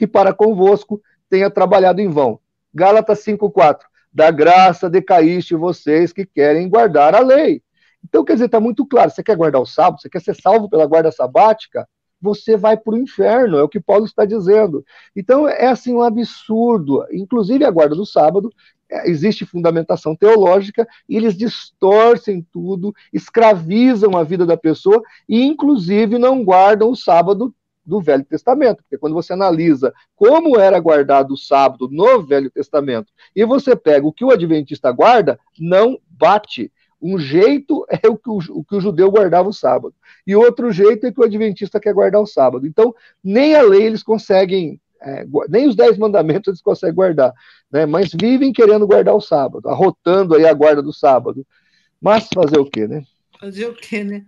que para convosco tenha trabalhado em vão. Gálatas 5,4. Da graça decaíste vocês que querem guardar a lei. Então, quer dizer, está muito claro. Você quer guardar o sábado, você quer ser salvo pela guarda sabática, você vai para o inferno, é o que Paulo está dizendo. Então, é assim um absurdo. Inclusive, a guarda do sábado, é, existe fundamentação teológica, e eles distorcem tudo, escravizam a vida da pessoa, e inclusive não guardam o sábado do Velho Testamento, porque quando você analisa como era guardado o sábado no Velho Testamento e você pega o que o adventista guarda, não bate. Um jeito é o que o, o que o judeu guardava o sábado, e outro jeito é que o adventista quer guardar o sábado. Então, nem a lei eles conseguem, é, nem os dez mandamentos eles conseguem guardar, né? mas vivem querendo guardar o sábado, arrotando aí a guarda do sábado. Mas fazer o quê, né? Fazer o quê, né?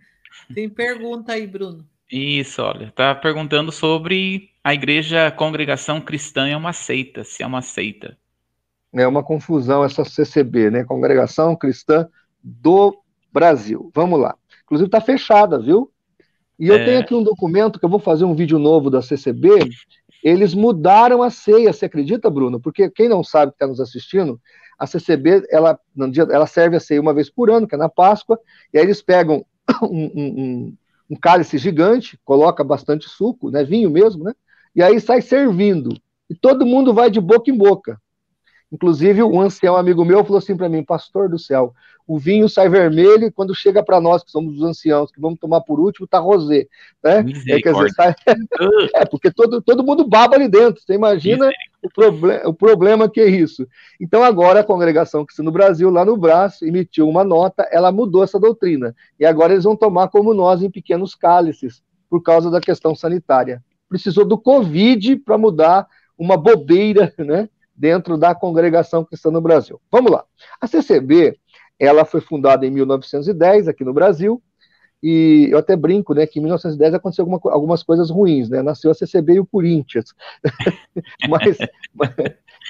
Tem pergunta aí, Bruno. Isso, olha, tá perguntando sobre a igreja congregação cristã é uma seita, se é uma seita. É uma confusão essa CCB, né? Congregação Cristã do Brasil. Vamos lá. Inclusive está fechada, viu? E eu é... tenho aqui um documento que eu vou fazer um vídeo novo da CCB. Eles mudaram a ceia, você acredita, Bruno? Porque quem não sabe que está nos assistindo, a CCB ela, ela serve a ceia uma vez por ano, que é na Páscoa, e aí eles pegam (coughs) um, um, um cálice gigante, coloca bastante suco, né, vinho mesmo, né? E aí sai servindo. E todo mundo vai de boca em boca. Inclusive, um ancião amigo meu falou assim para mim, pastor do céu, o vinho sai vermelho e quando chega para nós, que somos os anciãos, que vamos tomar por último, tá rosé. Né? É, quer dizer, sai... (laughs) é, porque todo, todo mundo baba ali dentro. Você imagina o, proble o problema que é isso. Então, agora a congregação que está no Brasil, lá no braço, emitiu uma nota, ela mudou essa doutrina. E agora eles vão tomar como nós em pequenos cálices, por causa da questão sanitária. Precisou do Covid para mudar uma bobeira, né? Dentro da congregação cristã no Brasil. Vamos lá. A CCB, ela foi fundada em 1910 aqui no Brasil, e eu até brinco, né, que em 1910 aconteceu alguma, algumas coisas ruins, né, nasceu a CCB e o Corinthians, (laughs) mas, mas,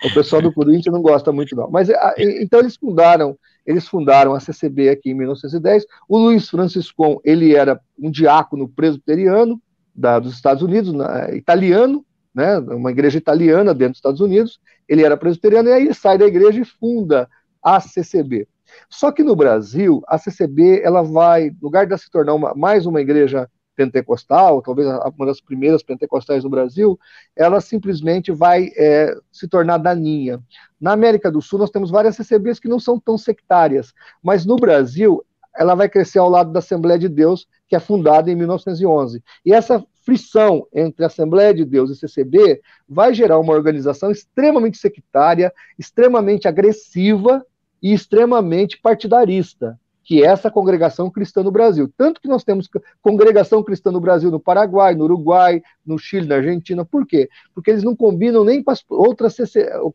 o pessoal do Corinthians não gosta muito não, mas a, então eles fundaram, eles fundaram a CCB aqui em 1910, o Luiz Franciscon, ele era um diácono presbiteriano da, dos Estados Unidos, na, italiano, né, uma igreja italiana dentro dos Estados Unidos, ele era presbiteriano, e aí ele sai da igreja e funda a CCB. Só que no Brasil, a CCB, ela vai, no lugar de se tornar uma, mais uma igreja pentecostal, talvez uma das primeiras pentecostais no Brasil, ela simplesmente vai é, se tornar daninha. Na América do Sul, nós temos várias CCBs que não são tão sectárias, mas no Brasil, ela vai crescer ao lado da Assembleia de Deus, que é fundada em 1911. E essa frição entre a Assembleia de Deus e CCB vai gerar uma organização extremamente sectária, extremamente agressiva e extremamente partidarista, que é essa congregação cristã no Brasil. Tanto que nós temos congregação cristã no Brasil, no Paraguai, no Uruguai, no Chile, na Argentina. Por quê? Porque eles não combinam nem com as outras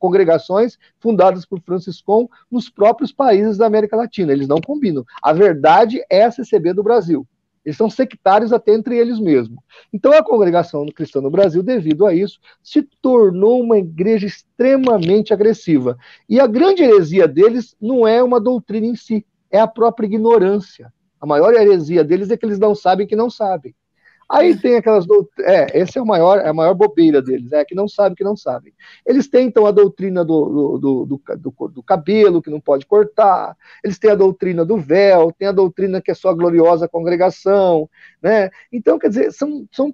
congregações fundadas por Franciscon nos próprios países da América Latina. Eles não combinam. A verdade é a CCB do Brasil. Eles são sectários até entre eles mesmos. Então, a congregação cristã no Brasil, devido a isso, se tornou uma igreja extremamente agressiva. E a grande heresia deles não é uma doutrina em si. é a própria ignorância. A maior heresia deles é que eles não sabem que não sabem. Aí tem aquelas é, esse é o maior, é a maior bobeira deles, é que não sabe que não sabem. Eles têm então a doutrina do, do, do, do, do cabelo que não pode cortar, eles têm a doutrina do véu, tem a doutrina que é só a gloriosa congregação, né? Então, quer dizer, são, são,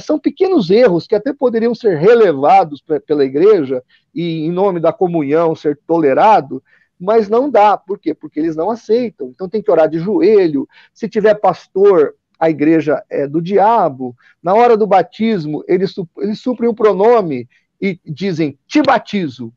são pequenos erros que até poderiam ser relevados pela igreja e em nome da comunhão ser tolerado, mas não dá. Por quê? Porque eles não aceitam. Então tem que orar de joelho. Se tiver pastor a igreja é do diabo. Na hora do batismo, eles, eles suprem o pronome e dizem, te batizo.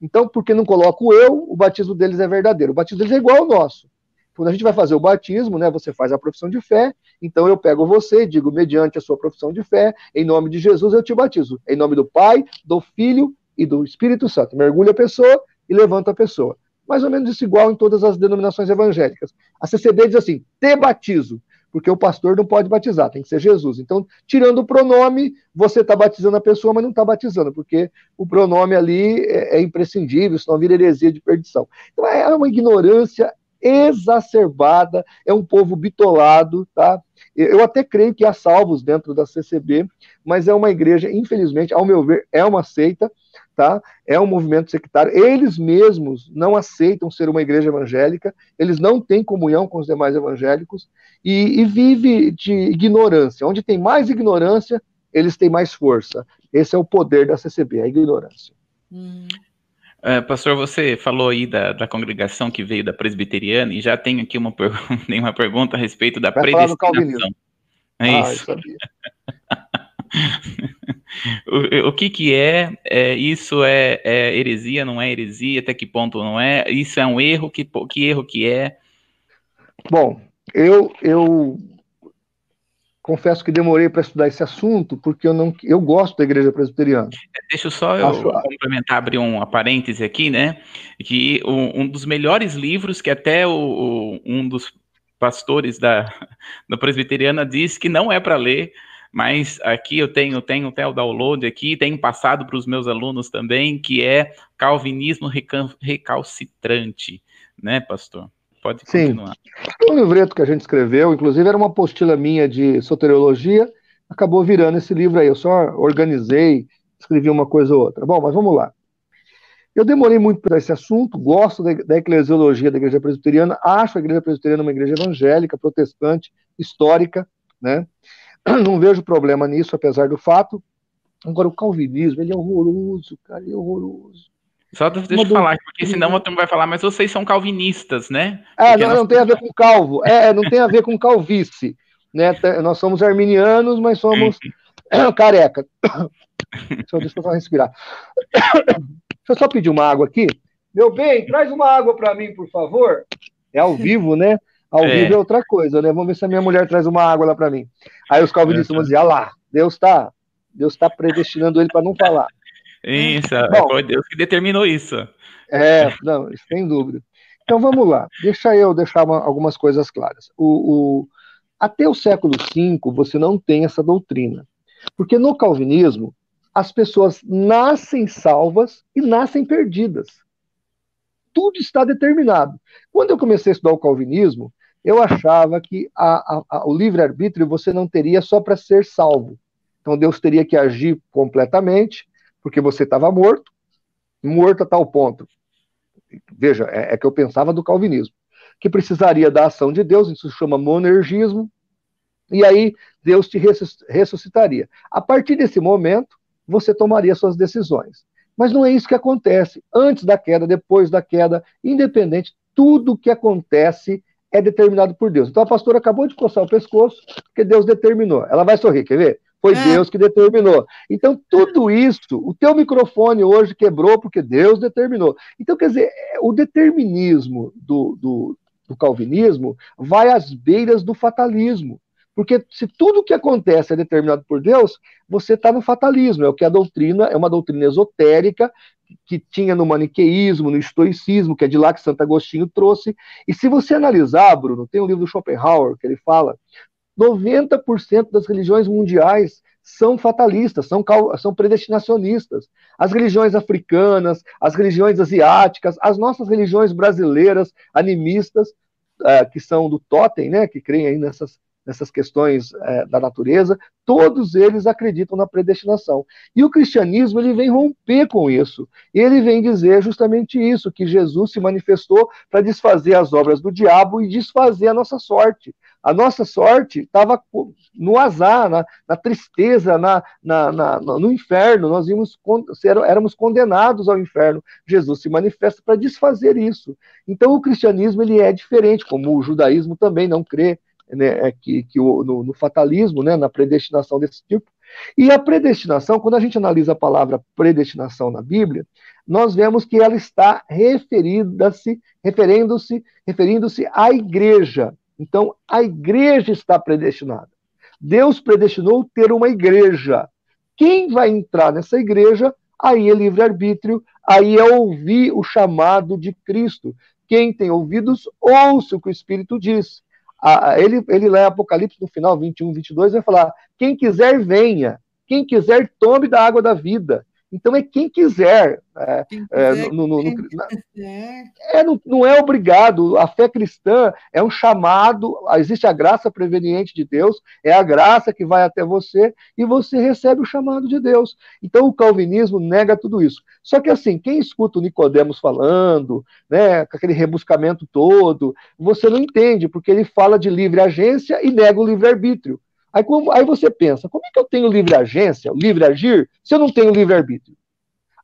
Então, porque não coloco eu, o batismo deles é verdadeiro. O batismo deles é igual ao nosso. Quando a gente vai fazer o batismo, né, você faz a profissão de fé, então eu pego você, digo, mediante a sua profissão de fé, em nome de Jesus eu te batizo. Em nome do Pai, do Filho e do Espírito Santo. Mergulha a pessoa e levanta a pessoa. Mais ou menos isso igual em todas as denominações evangélicas. A CCB diz assim, te batizo porque o pastor não pode batizar, tem que ser Jesus. Então, tirando o pronome, você está batizando a pessoa, mas não está batizando, porque o pronome ali é, é, imprescindível, senão vira heresia de perdição. Então, é uma ignorância exacerbada, é um povo bitolado, tá? Eu até creio que há salvos dentro da CCB, mas é uma igreja, infelizmente, ao meu ver, é uma seita, tá? É um movimento sectário. Eles mesmos não aceitam ser uma igreja evangélica, eles não têm comunhão com os demais evangélicos e, e vive de ignorância. Onde tem mais ignorância, eles têm mais força. Esse é o poder da CCB, a ignorância. Hum. Uh, pastor, você falou aí da, da, congregação que veio da presbiteriana e já tem aqui uma, pergunta, (laughs) uma pergunta a respeito da Vai predestinação. É ah, isso. (laughs) o, o, que que é, é isso é, é, heresia, não é heresia, até que ponto não é, isso é um erro, que, que erro que é? Bom, eu, eu confesso que demorei para estudar esse assunto, porque eu não eu gosto da igreja presbiteriana. Deixa eu só eu Acho... complementar, abrir um parêntese aqui, né? Que um, um dos melhores livros que até o, o, um dos pastores da, (laughs) da presbiteriana diz que não é para ler, mas aqui eu tenho, tenho até o download aqui, tenho passado para os meus alunos também, que é Calvinismo Recalcitrante, né, pastor? Pode continuar. Sim. Um livreto que a gente escreveu, inclusive era uma apostila minha de soteriologia, acabou virando esse livro aí. Eu só organizei, escrevi uma coisa ou outra. Bom, mas vamos lá. Eu demorei muito para esse assunto, gosto da, da eclesiologia da igreja presbiteriana, acho a igreja presbiteriana uma igreja evangélica, protestante, histórica, né? (clears throat) Não vejo problema nisso, apesar do fato. Agora, o calvinismo, ele é horroroso, cara, ele é horroroso. Só deixa eu falar, porque senão o vai falar, mas vocês são calvinistas, né? É, não, nós... não, tem a ver com calvo, é, não tem a ver com calvície, né? Nós somos arminianos, mas somos (coughs) careca. (coughs) Deixa eu, deixa eu só respirar. (coughs) Deixa eu só pedir uma água aqui. Meu bem, traz uma água para mim, por favor. É ao vivo, né? Ao é. vivo é outra coisa, né? Vamos ver se a minha mulher traz uma água lá para mim. Aí os calvinistas vão dizer, ah lá, Deus está Deus está predestinando ele para não falar. Isso, Bom, foi Deus que determinou isso. É, não, sem dúvida. Então vamos lá, deixa eu deixar uma, algumas coisas claras. O, o, até o século V você não tem essa doutrina, porque no calvinismo as pessoas nascem salvas e nascem perdidas. Tudo está determinado. Quando eu comecei a estudar o calvinismo, eu achava que a, a, a, o livre-arbítrio você não teria só para ser salvo. Então Deus teria que agir completamente, porque você estava morto, morto a tal ponto. Veja, é, é, que eu pensava do calvinismo, que precisaria da ação de Deus, isso se chama monergismo, e aí Deus te ressuscitaria. A partir desse momento, você tomaria suas decisões. Mas não é isso que acontece. Antes da queda, depois da queda, independente, tudo que acontece é determinado por Deus. Então a pastora acabou de coçar o pescoço, porque Deus determinou. Ela vai sorrir, quer ver? Foi é. Deus que determinou. Então, tudo isso, o teu microfone hoje quebrou porque Deus determinou. Então, quer dizer, é, o determinismo do, do, do calvinismo vai às beiras do fatalismo. Porque se tudo que acontece é determinado por Deus, você está no fatalismo. É o que a doutrina, é uma doutrina esotérica que tinha no maniqueísmo, no estoicismo, que é de lá que Santo Agostinho trouxe. E se você analisar, Bruno, tem um livro do Schopenhauer que ele fala 90% das religiões mundiais são fatalistas, são, são predestinacionistas. As religiões africanas, as religiões asiáticas, as nossas religiões brasileiras, animistas, uh, que são do totem, né, que creem aí nessas, nessas questões é, da natureza, todos eles acreditam na predestinação. E o cristianismo ele vem romper com isso. Ele vem dizer justamente isso, que Jesus se manifestou para desfazer as obras do diabo e desfazer a nossa sorte. A nossa sorte estava no azar, na, na tristeza, na, na, na, no inferno. Nós íamos, éramos condenados ao inferno. Jesus se manifesta para desfazer isso. Então o cristianismo ele é diferente, como o judaísmo também não crê né, é que, que o, no, no, fatalismo, né, na predestinação desse tipo. E a predestinação, quando a gente analisa a palavra predestinação na Bíblia, nós vemos que ela está referida-se, referindo-se, referindo-se à igreja. Então, a igreja está predestinada. Deus predestinou ter uma igreja. Quem vai entrar nessa igreja, aí é livre-arbítrio, aí é ouvir o chamado de Cristo. Quem tem ouvidos, ouça o que o Espírito diz ele, ele lê Apocalipse no final, 21, 22, vai falar: quem quiser, venha. Quem quiser, tome da água da vida. Então é quem quiser. É, quem é, no, no, no, é, não, não, é obrigado. A fé cristã é um chamado. Existe a graça preveniente de Deus, é a graça que vai até você e você recebe o chamado de Deus. Então o calvinismo nega tudo isso. Só que assim, quem escuta o Nicodemos falando, né, com aquele rebuscamento todo, você não entende, porque ele fala de livre agência e nega o livre arbítrio. Aí, como, aí você pensa, como é que eu tenho livre agência, livre agir, se eu não tenho livre arbítrio?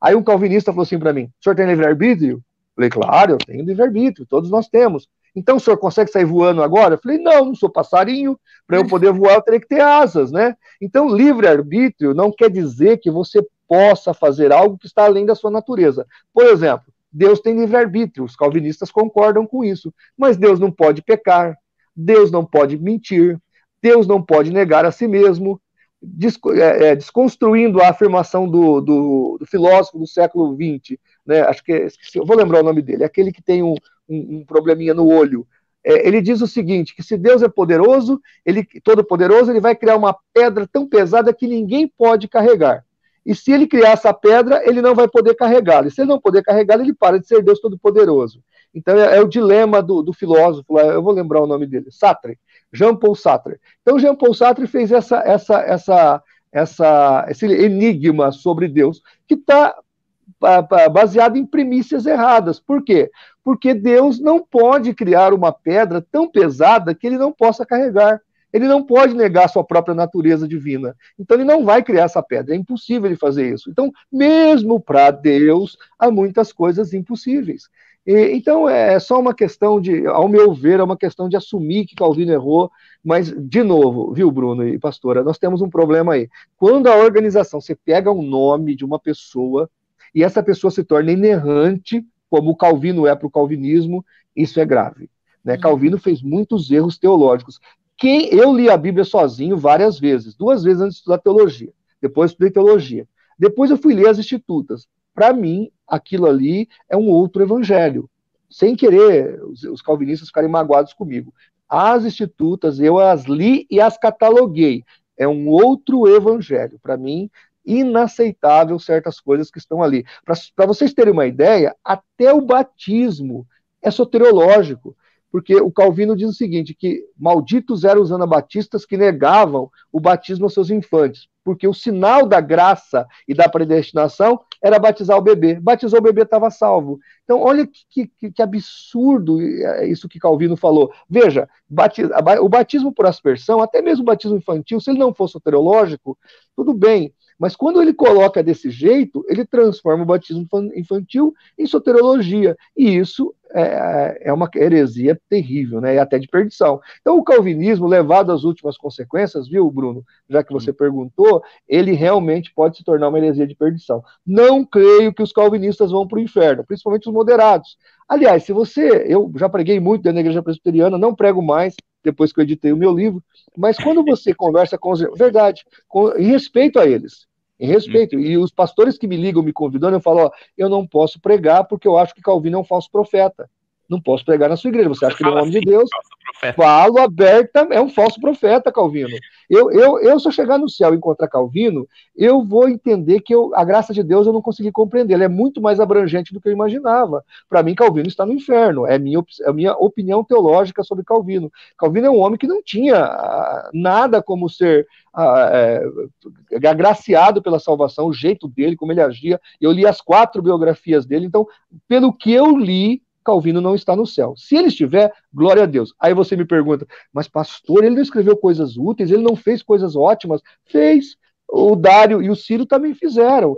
Aí um calvinista falou assim para mim: o senhor tem livre arbítrio? Falei, claro, eu tenho livre arbítrio, todos nós temos. Então o senhor consegue sair voando agora? Eu falei, não, não sou passarinho, para eu poder voar eu teria que ter asas, né? Então livre arbítrio não quer dizer que você possa fazer algo que está além da sua natureza. Por exemplo, Deus tem livre arbítrio, os calvinistas concordam com isso, mas Deus não pode pecar, Deus não pode mentir, Deus não pode negar a si mesmo, é, é, desconstruindo a afirmação do, do, do, filósofo do século XX, né? acho que esqueci, eu vou lembrar o nome dele, aquele que tem um, um, um probleminha no olho. É, ele diz o seguinte: que se Deus é poderoso, ele todo poderoso, ele vai criar uma pedra tão pesada que ninguém pode carregar. E se ele criar essa pedra, ele não vai poder carregá-la. E se ele não poder carregá-la, ele para de ser Deus Todo-Poderoso. Então é, é, o dilema do, do filósofo, eu vou lembrar o nome dele, Sartre. Jean-Paul Sartre. Então, Jean-Paul Sartre fez essa, essa, essa, essa, esse enigma sobre Deus, que está baseado em primícias erradas. Por quê? Porque Deus não pode criar uma pedra tão pesada que ele não possa carregar. Ele não pode negar sua própria natureza divina. Então ele não vai criar essa pedra. É impossível ele fazer isso. Então, mesmo para Deus, há muitas coisas impossíveis. E, então, é só uma questão de, ao meu ver, é uma questão de assumir que Calvino errou, mas, de novo, viu, Bruno e pastora, nós temos um problema aí. Quando a organização, você pega um nome de uma pessoa e essa pessoa se torna inerrante, como o Calvino é para o calvinismo, isso é grave. Né? Uhum. Calvino fez muitos erros teológicos. Quem Eu li a Bíblia sozinho várias vezes, duas vezes antes de estudar teologia, depois estudei teologia. Depois eu fui ler as institutas. Para mim, aquilo ali é um outro evangelho. Sem querer os, os calvinistas ficarem magoados comigo. As institutas, eu as li e as cataloguei. É um outro evangelho. Para mim, inaceitável certas coisas que estão ali. Para vocês terem uma ideia, até o batismo é soteriológico porque o Calvino diz o seguinte, que malditos eram os anabatistas que negavam o batismo aos seus infantes, porque o sinal da graça e da predestinação era batizar o bebê. Batizou o bebê, estava salvo. Então, olha que, que, que, absurdo isso que Calvino falou. Veja, o batismo por aspersão, até mesmo o batismo infantil, se ele não fosse soteriológico, tudo bem, mas quando ele coloca desse jeito, ele transforma o batismo infantil em soterologia. E isso é, é uma heresia terrível, né? E até de perdição. Então, o calvinismo, levado às últimas consequências, viu, Bruno? Já que você hum. perguntou, ele realmente pode se tornar uma heresia de perdição. Não creio que os calvinistas vão para o inferno, principalmente os moderados. Aliás, se você. Eu já preguei muito dentro da igreja presbiteriana, não prego mais, depois que eu editei o meu livro, mas quando você (laughs) conversa com os. Verdade, com, em respeito a eles. Em respeito. Hum. E os pastores que me ligam me convidando, eu falo: ó, eu não posso pregar porque eu acho que Calvino é um falso profeta. Não posso pregar na sua igreja. Você, acha que ele é um homem assim, de Deus? falo aberta, é um falso profeta, Calvino. Eu, eu, eu, se eu chegar no céu e encontrar Calvino, eu vou entender que eu, a graça de Deus eu não consegui compreender. Ela é muito mais abrangente do que eu imaginava. Para mim, Calvino está no inferno. É minha, é a minha opinião teológica sobre Calvino. Calvino é um homem que não tinha ah, nada como ser ah, é, agraciado pela salvação, o jeito dele, como ele agia. Eu li as quatro biografias dele, então, pelo que eu li, Calvino não está no céu. Se ele estiver, glória a Deus. Aí você me pergunta, mas pastor, ele não escreveu coisas úteis, ele não fez coisas ótimas? Fez. O Dário e o Ciro também fizeram.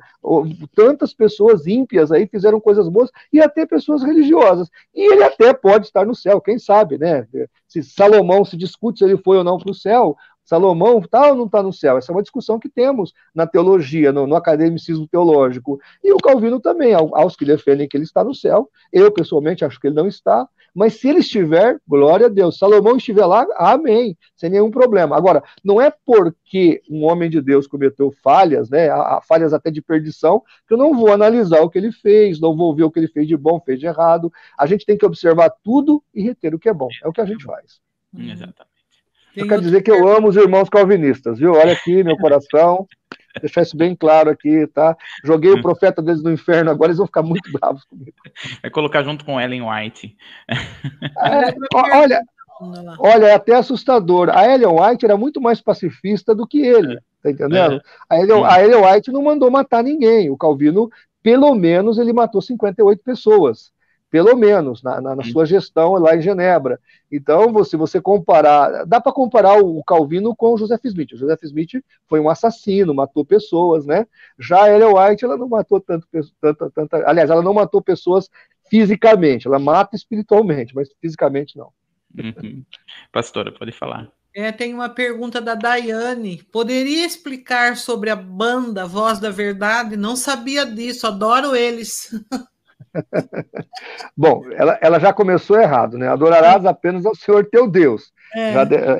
Tantas pessoas ímpias aí fizeram coisas boas e até pessoas religiosas. E ele até pode estar no céu, quem sabe, né? Se Salomão se discute se ele foi ou não para o céu, Salomão está ou não está no céu? Essa é uma discussão que temos na teologia, no, no academicismo teológico. E o Calvino também, aos que defendem que ele está no céu. Eu, pessoalmente, acho que ele não está. Mas se ele estiver, glória a Deus. Salomão estiver lá, amém, sem nenhum problema. Agora, não é porque um homem de Deus cometeu falhas, né, falhas até de perdição, que eu não vou analisar o que ele fez, não vou ver o que ele fez de bom, fez de errado. A gente tem que observar tudo e reter o que é bom. É o que a gente faz. Exatamente. Eu quero dizer que eu amo os irmãos calvinistas, viu? Olha aqui, meu coração. (laughs) Deixar isso bem claro aqui, tá? Joguei o profeta deles no inferno, agora eles vão ficar muito bravos comigo. Vai colocar junto com Ellen White. É, olha, olha, é até assustador. A Ellen White era muito mais pacifista do que ele, tá entendendo? É. A, Ellen, a Ellen White não mandou matar ninguém. O Calvino, pelo menos, ele matou 58 pessoas pelo menos, na, na, na, sua gestão lá em Genebra. Então, se você comparar, dá para comparar o Calvino com o Joseph Smith. O Joseph Smith foi um assassino, matou pessoas, né? Já a Ellen White, ela não matou tanto, tanta, tanta, aliás, ela não matou pessoas fisicamente, ela mata espiritualmente, mas fisicamente não. Uhum. Pastora, pode falar. É, tem uma pergunta da Daiane. Poderia explicar sobre a banda Voz da Verdade? Não sabia disso, adoro eles. (laughs) (laughs) Bom, ela, ela já começou errado, né? Adorarás apenas ao Senhor teu Deus. É.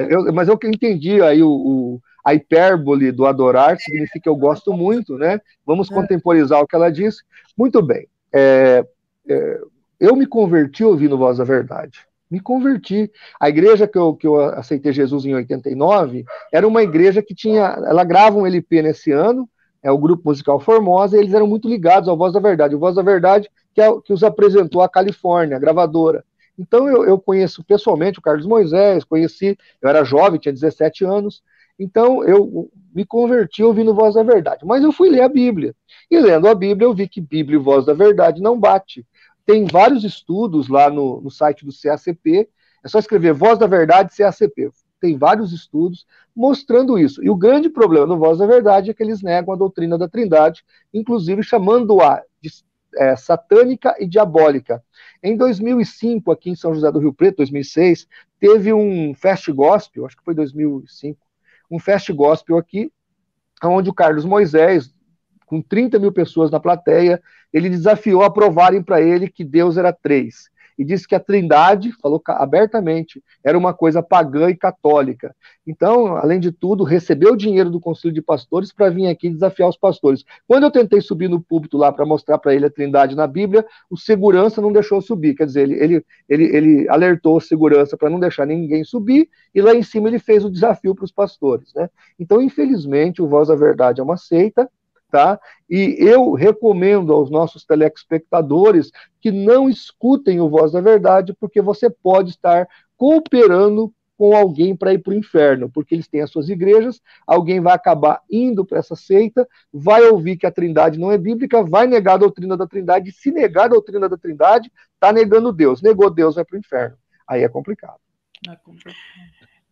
Eu, mas eu que entendi aí o, o, a hipérbole do adorar significa que eu gosto muito, né? Vamos é. contemporizar o que ela disse. Muito bem. É, é, eu me converti ouvindo Voz da Verdade. Me converti. A igreja que eu, que eu aceitei Jesus em 89 era uma igreja que tinha. Ela grava um LP nesse ano, é o grupo musical Formosa, e eles eram muito ligados ao Voz da Verdade. O Voz da Verdade que, é, que os apresentou a Califórnia, a gravadora. Então eu, eu, conheço pessoalmente o Carlos Moisés, conheci, eu era jovem, tinha 17 anos, então eu me converti ouvindo Voz da Verdade. Mas eu fui ler a Bíblia. E lendo a Bíblia, eu vi que Bíblia e Voz da Verdade não bate. Tem vários estudos lá no, no site do CACP, é só escrever Voz da Verdade CACP. Tem vários estudos mostrando isso. E o grande problema do Voz da Verdade é que eles negam a doutrina da Trindade, inclusive chamando-a é, satânica e diabólica. Em 2005, aqui em São José do Rio Preto, 2006, teve um fest gospel, acho que foi 2005, um fest gospel aqui, onde o Carlos Moisés, com 30 mil pessoas na plateia, ele desafiou a provarem para ele que Deus era três e disse que a Trindade, falou abertamente, era uma coisa pagã e católica. Então, além de tudo, recebeu o dinheiro do Conselho de Pastores para vir aqui desafiar os pastores. Quando eu tentei subir no púlpito lá para mostrar para ele a Trindade na Bíblia, o segurança não deixou subir. Quer dizer, ele, ele, ele, ele alertou a segurança para não deixar ninguém subir, e lá em cima ele fez o desafio para os pastores. Né? Então, infelizmente, o Voz da Verdade é uma seita, tá? E eu recomendo aos nossos telespectadores que não escutem o Voz da Verdade, porque você pode estar cooperando com alguém para ir para o inferno, porque eles têm as suas igrejas, alguém vai acabar indo para essa seita, vai ouvir que a Trindade não é bíblica, vai negar a doutrina da Trindade, e se negar a doutrina da Trindade, está negando Deus. Negou Deus, vai para o inferno. Aí é complicado. É complicado.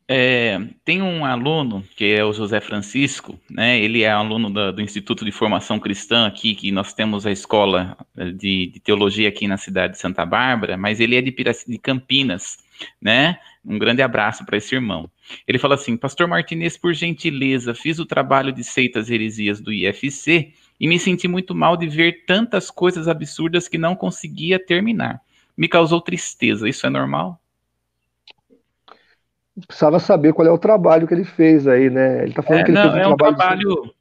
É, tem um aluno, que é o José Francisco, né? Ele é aluno do, Instituto de Formação Cristã aqui, que nós temos a escola eh, de, de teologia aqui na cidade de Santa Bárbara, mas ele é de, de Campinas, né? Um grande abraço para esse irmão. Ele fala assim: Pastor Martinez, por gentileza, fiz o trabalho de seitas heresias do IFC e me senti muito mal de ver tantas coisas absurdas que não conseguia terminar. Me causou tristeza. Isso é normal? Precisava saber qual é o trabalho que ele fez aí, né? Ele tá falando é, que ele não, fez um é trabalho. Um trabalho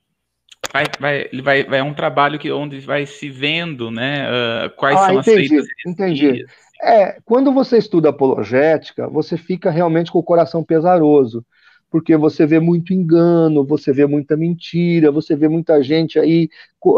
vai, vai, ele vai, vai é um trabalho que onde vai se vendo, né? Uh, quais ah, são entendi, as entendi. É, quando você estuda apologética, você fica realmente com o coração pesaroso, porque você vê muito engano, você vê muita mentira, você vê muita gente aí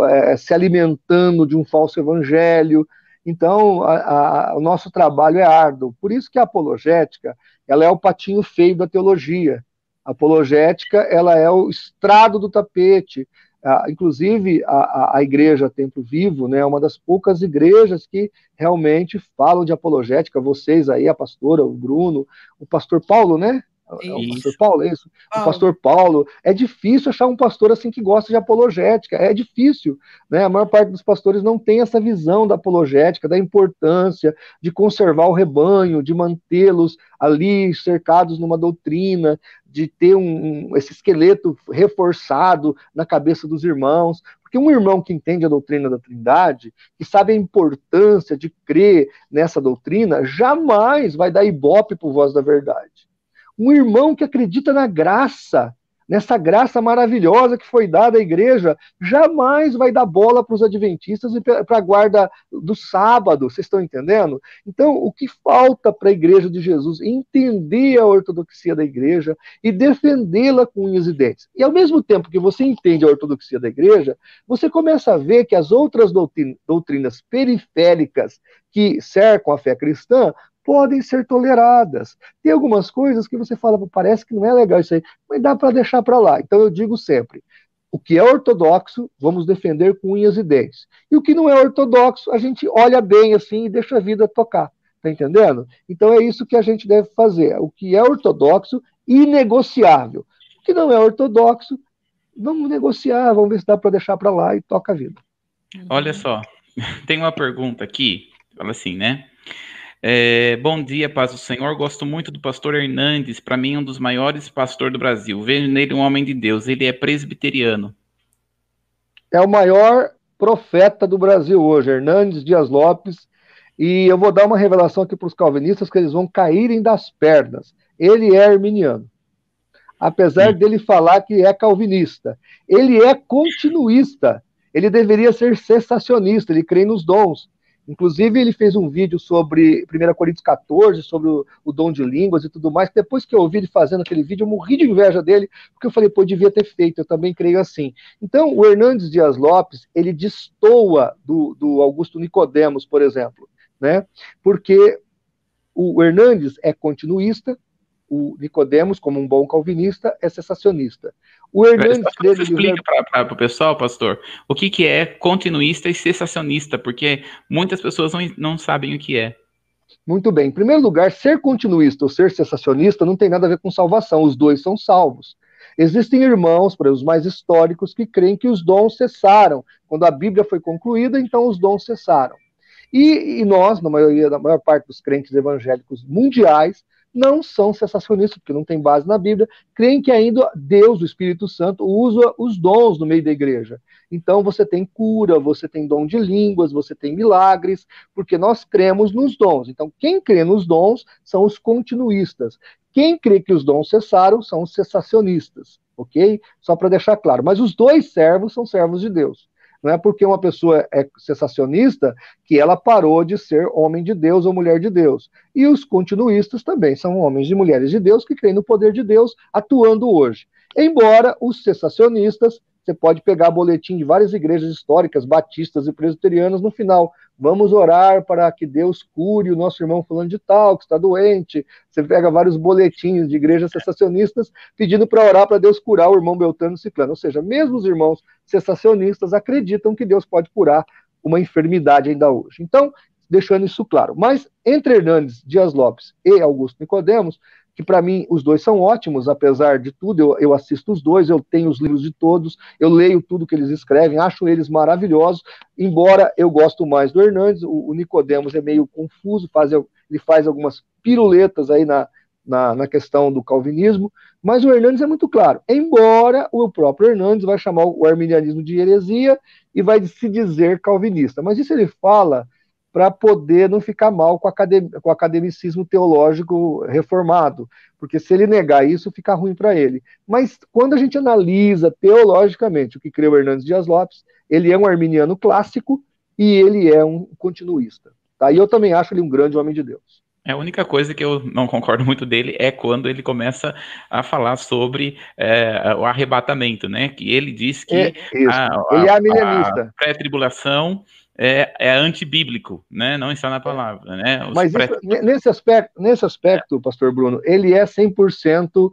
é, se alimentando de um falso evangelho. Então, a, a, o nosso trabalho é árduo. Por isso que a apologética, ela é o patinho feio da teologia. A apologética, ela é o estrado do tapete. Ah, inclusive, a, a, Igreja Templo Vivo né, é uma das poucas igrejas que realmente falam de apologética. Vocês aí, a pastora, o Bruno, o pastor Paulo, né? É o pastor Paulo, é isso? Paulo. O pastor Paulo. É difícil achar um pastor assim que gosta de apologética. É difícil. Né? A maior parte dos pastores não tem essa visão da apologética, da importância de conservar o rebanho, de mantê-los ali cercados numa doutrina, de ter um, um, esse esqueleto reforçado na cabeça dos irmãos. Porque um irmão que entende a doutrina da Trindade, que sabe a importância de crer nessa doutrina, jamais vai dar ibope por voz da verdade um irmão que acredita na graça, nessa graça maravilhosa que foi dada à igreja, jamais vai dar bola para os adventistas e para a guarda do sábado, vocês estão entendendo? Então, o que falta para a igreja de Jesus? Entender a ortodoxia da igreja e defendê-la com unhas e dentes. E ao mesmo tempo que você entende a ortodoxia da igreja, você começa a ver que as outras doutrinas periféricas que cercam a fé cristã podem ser toleradas. Tem algumas coisas que você fala, parece que não é legal isso aí, mas dá para deixar para lá. Então eu digo sempre, o que é ortodoxo, vamos defender com unhas e dentes. E o que não é ortodoxo, a gente olha bem assim e deixa a vida tocar. Tá entendendo? Então é isso que a gente deve fazer. O que é ortodoxo, inegociável. O que não é ortodoxo, vamos negociar, vamos ver se dá para deixar para lá e toca a vida. Olha só, (laughs) tem uma pergunta aqui, fala assim, né? É, bom dia, paz do Senhor. Gosto muito do pastor Hernandes, para mim, um dos maiores pastores do Brasil. Vejo nele um homem de Deus. Ele é presbiteriano. É o maior profeta do Brasil hoje, Hernandes Dias Lopes. E eu vou dar uma revelação aqui para os calvinistas que eles vão caírem das pernas. Ele é arminiano. Apesar Sim. dele falar que é calvinista, ele é continuista. Ele deveria ser cessacionista, ele crê nos dons. Inclusive, ele fez um vídeo sobre 1 Coríntios 14, sobre o, o, dom de línguas e tudo mais. Depois que eu ouvi ele fazendo aquele vídeo, eu morri de inveja dele, porque eu falei, pô, devia ter feito, eu também creio assim. Então, o Hernandes Dias Lopes, ele destoa do, do Augusto Nicodemos, por exemplo, né? Porque o Hernandes é continuista, o Nicodemos, como um bom calvinista, é cessacionista. O Hernandes Você explica para o pessoal, pastor, o que, que é continuista e cessacionista, porque muitas pessoas não, não sabem o que é. Muito bem. Em primeiro lugar, ser continuista ou ser cessacionista não tem nada a ver com salvação, os dois são salvos. Existem irmãos, para os mais históricos, que creem que os dons cessaram. Quando a Bíblia foi concluída, então os dons cessaram. E, e nós, na maioria, na maior parte dos crentes evangélicos mundiais, não são cessacionistas, porque não tem base na Bíblia, creem que ainda Deus, o Espírito Santo, usa os dons no meio da igreja. Então você tem cura, você tem dom de línguas, você tem milagres, porque nós cremos nos dons. Então quem crê nos dons são os continuistas. Quem crê que os dons cessaram são os cessacionistas, ok? Só para deixar claro. Mas os dois servos são servos de Deus. Não é porque uma pessoa é sensacionista que ela parou de ser homem de Deus ou mulher de Deus. E os continuistas também são homens e mulheres de Deus que creem no poder de Deus atuando hoje. Embora os sensacionistas você pode pegar boletim de várias igrejas históricas, batistas e presbiterianas no final. Vamos orar para que Deus cure o nosso irmão falando de tal, que está doente. Você pega vários boletins de igrejas sensacionistas pedindo para orar para Deus curar o irmão Beltrano Ciclano. Ou seja, mesmo os irmãos sensacionistas acreditam que Deus pode curar uma enfermidade ainda hoje. Então, deixando isso claro. Mas entre Hernandes Dias Lopes e Augusto Nicodemos, que para mim os dois são ótimos, apesar de tudo, eu, eu, assisto os dois, eu tenho os livros de todos, eu leio tudo que eles escrevem, acho eles maravilhosos, embora eu gosto mais do Hernandes, o, o Nicodemos é meio confuso, faz, ele faz algumas piruletas aí na, na, na, questão do calvinismo, mas o Hernandes é muito claro, embora o próprio Hernandes vai chamar o arminianismo de heresia e vai se dizer calvinista, mas isso ele fala para poder não ficar mal com, academ com o academicismo teológico reformado, porque se ele negar isso, fica ruim para ele. Mas quando a gente analisa teologicamente o que creu Hernandes Dias Lopes, ele é um arminiano clássico e ele é um continuista. Tá? E eu também acho ele um grande homem de Deus. É a única coisa que eu não concordo muito dele é quando ele começa a falar sobre é, o arrebatamento, né? Que ele diz que é, a, ele é a, a pré-tribulação é, é antibíblico, né? Não está na palavra, né? Os Mas isso, nesse aspecto, nesse aspecto, pastor Bruno, ele é 100%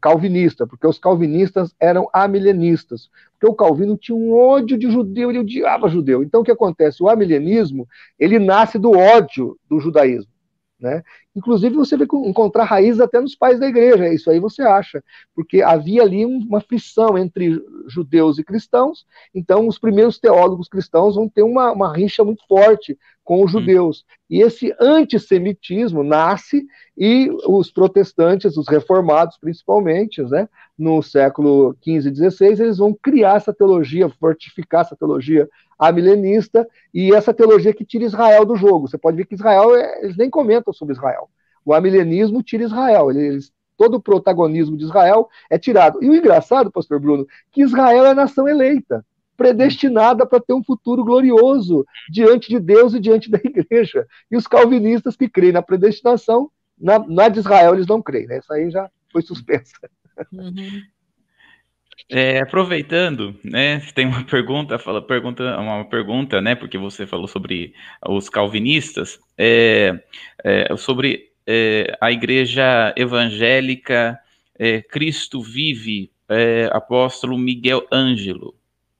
calvinista, porque os calvinistas eram amilenistas, porque o Calvino tinha um ódio de judeu, ele odiava judeu. Então o que acontece? O amilenismo, ele nasce do ódio do judaísmo. Né? Inclusive, você vai encontrar raízes até nos pais da igreja, isso aí você acha, porque havia ali uma frição entre judeus e cristãos, então os primeiros teólogos cristãos vão ter uma, uma rixa muito forte com os hum. judeus. E esse antissemitismo nasce e os protestantes, os reformados principalmente, né, no século XV e XVI, eles vão criar essa teologia, fortificar essa teologia amilenista e essa teologia que tira Israel do jogo. Você pode ver que Israel, é, eles nem comentam sobre Israel. O amilenismo tira Israel, eles, todo o protagonismo de Israel é tirado. E o engraçado, pastor Bruno, que Israel é nação eleita predestinada para ter um futuro glorioso diante de Deus e diante da (laughs) igreja. E os calvinistas que creem na predestinação, na, na de Israel, eles não creem, né? Isso aí já foi suspensa. Uhum. É, aproveitando, né, tem uma (laughs) pergunta, fala, pergunta, uma pergunta, né, porque você falou sobre os calvinistas, é, é, sobre é, a igreja evangélica é, Cristo Vive, é, apóstolo Miguel Ângelo.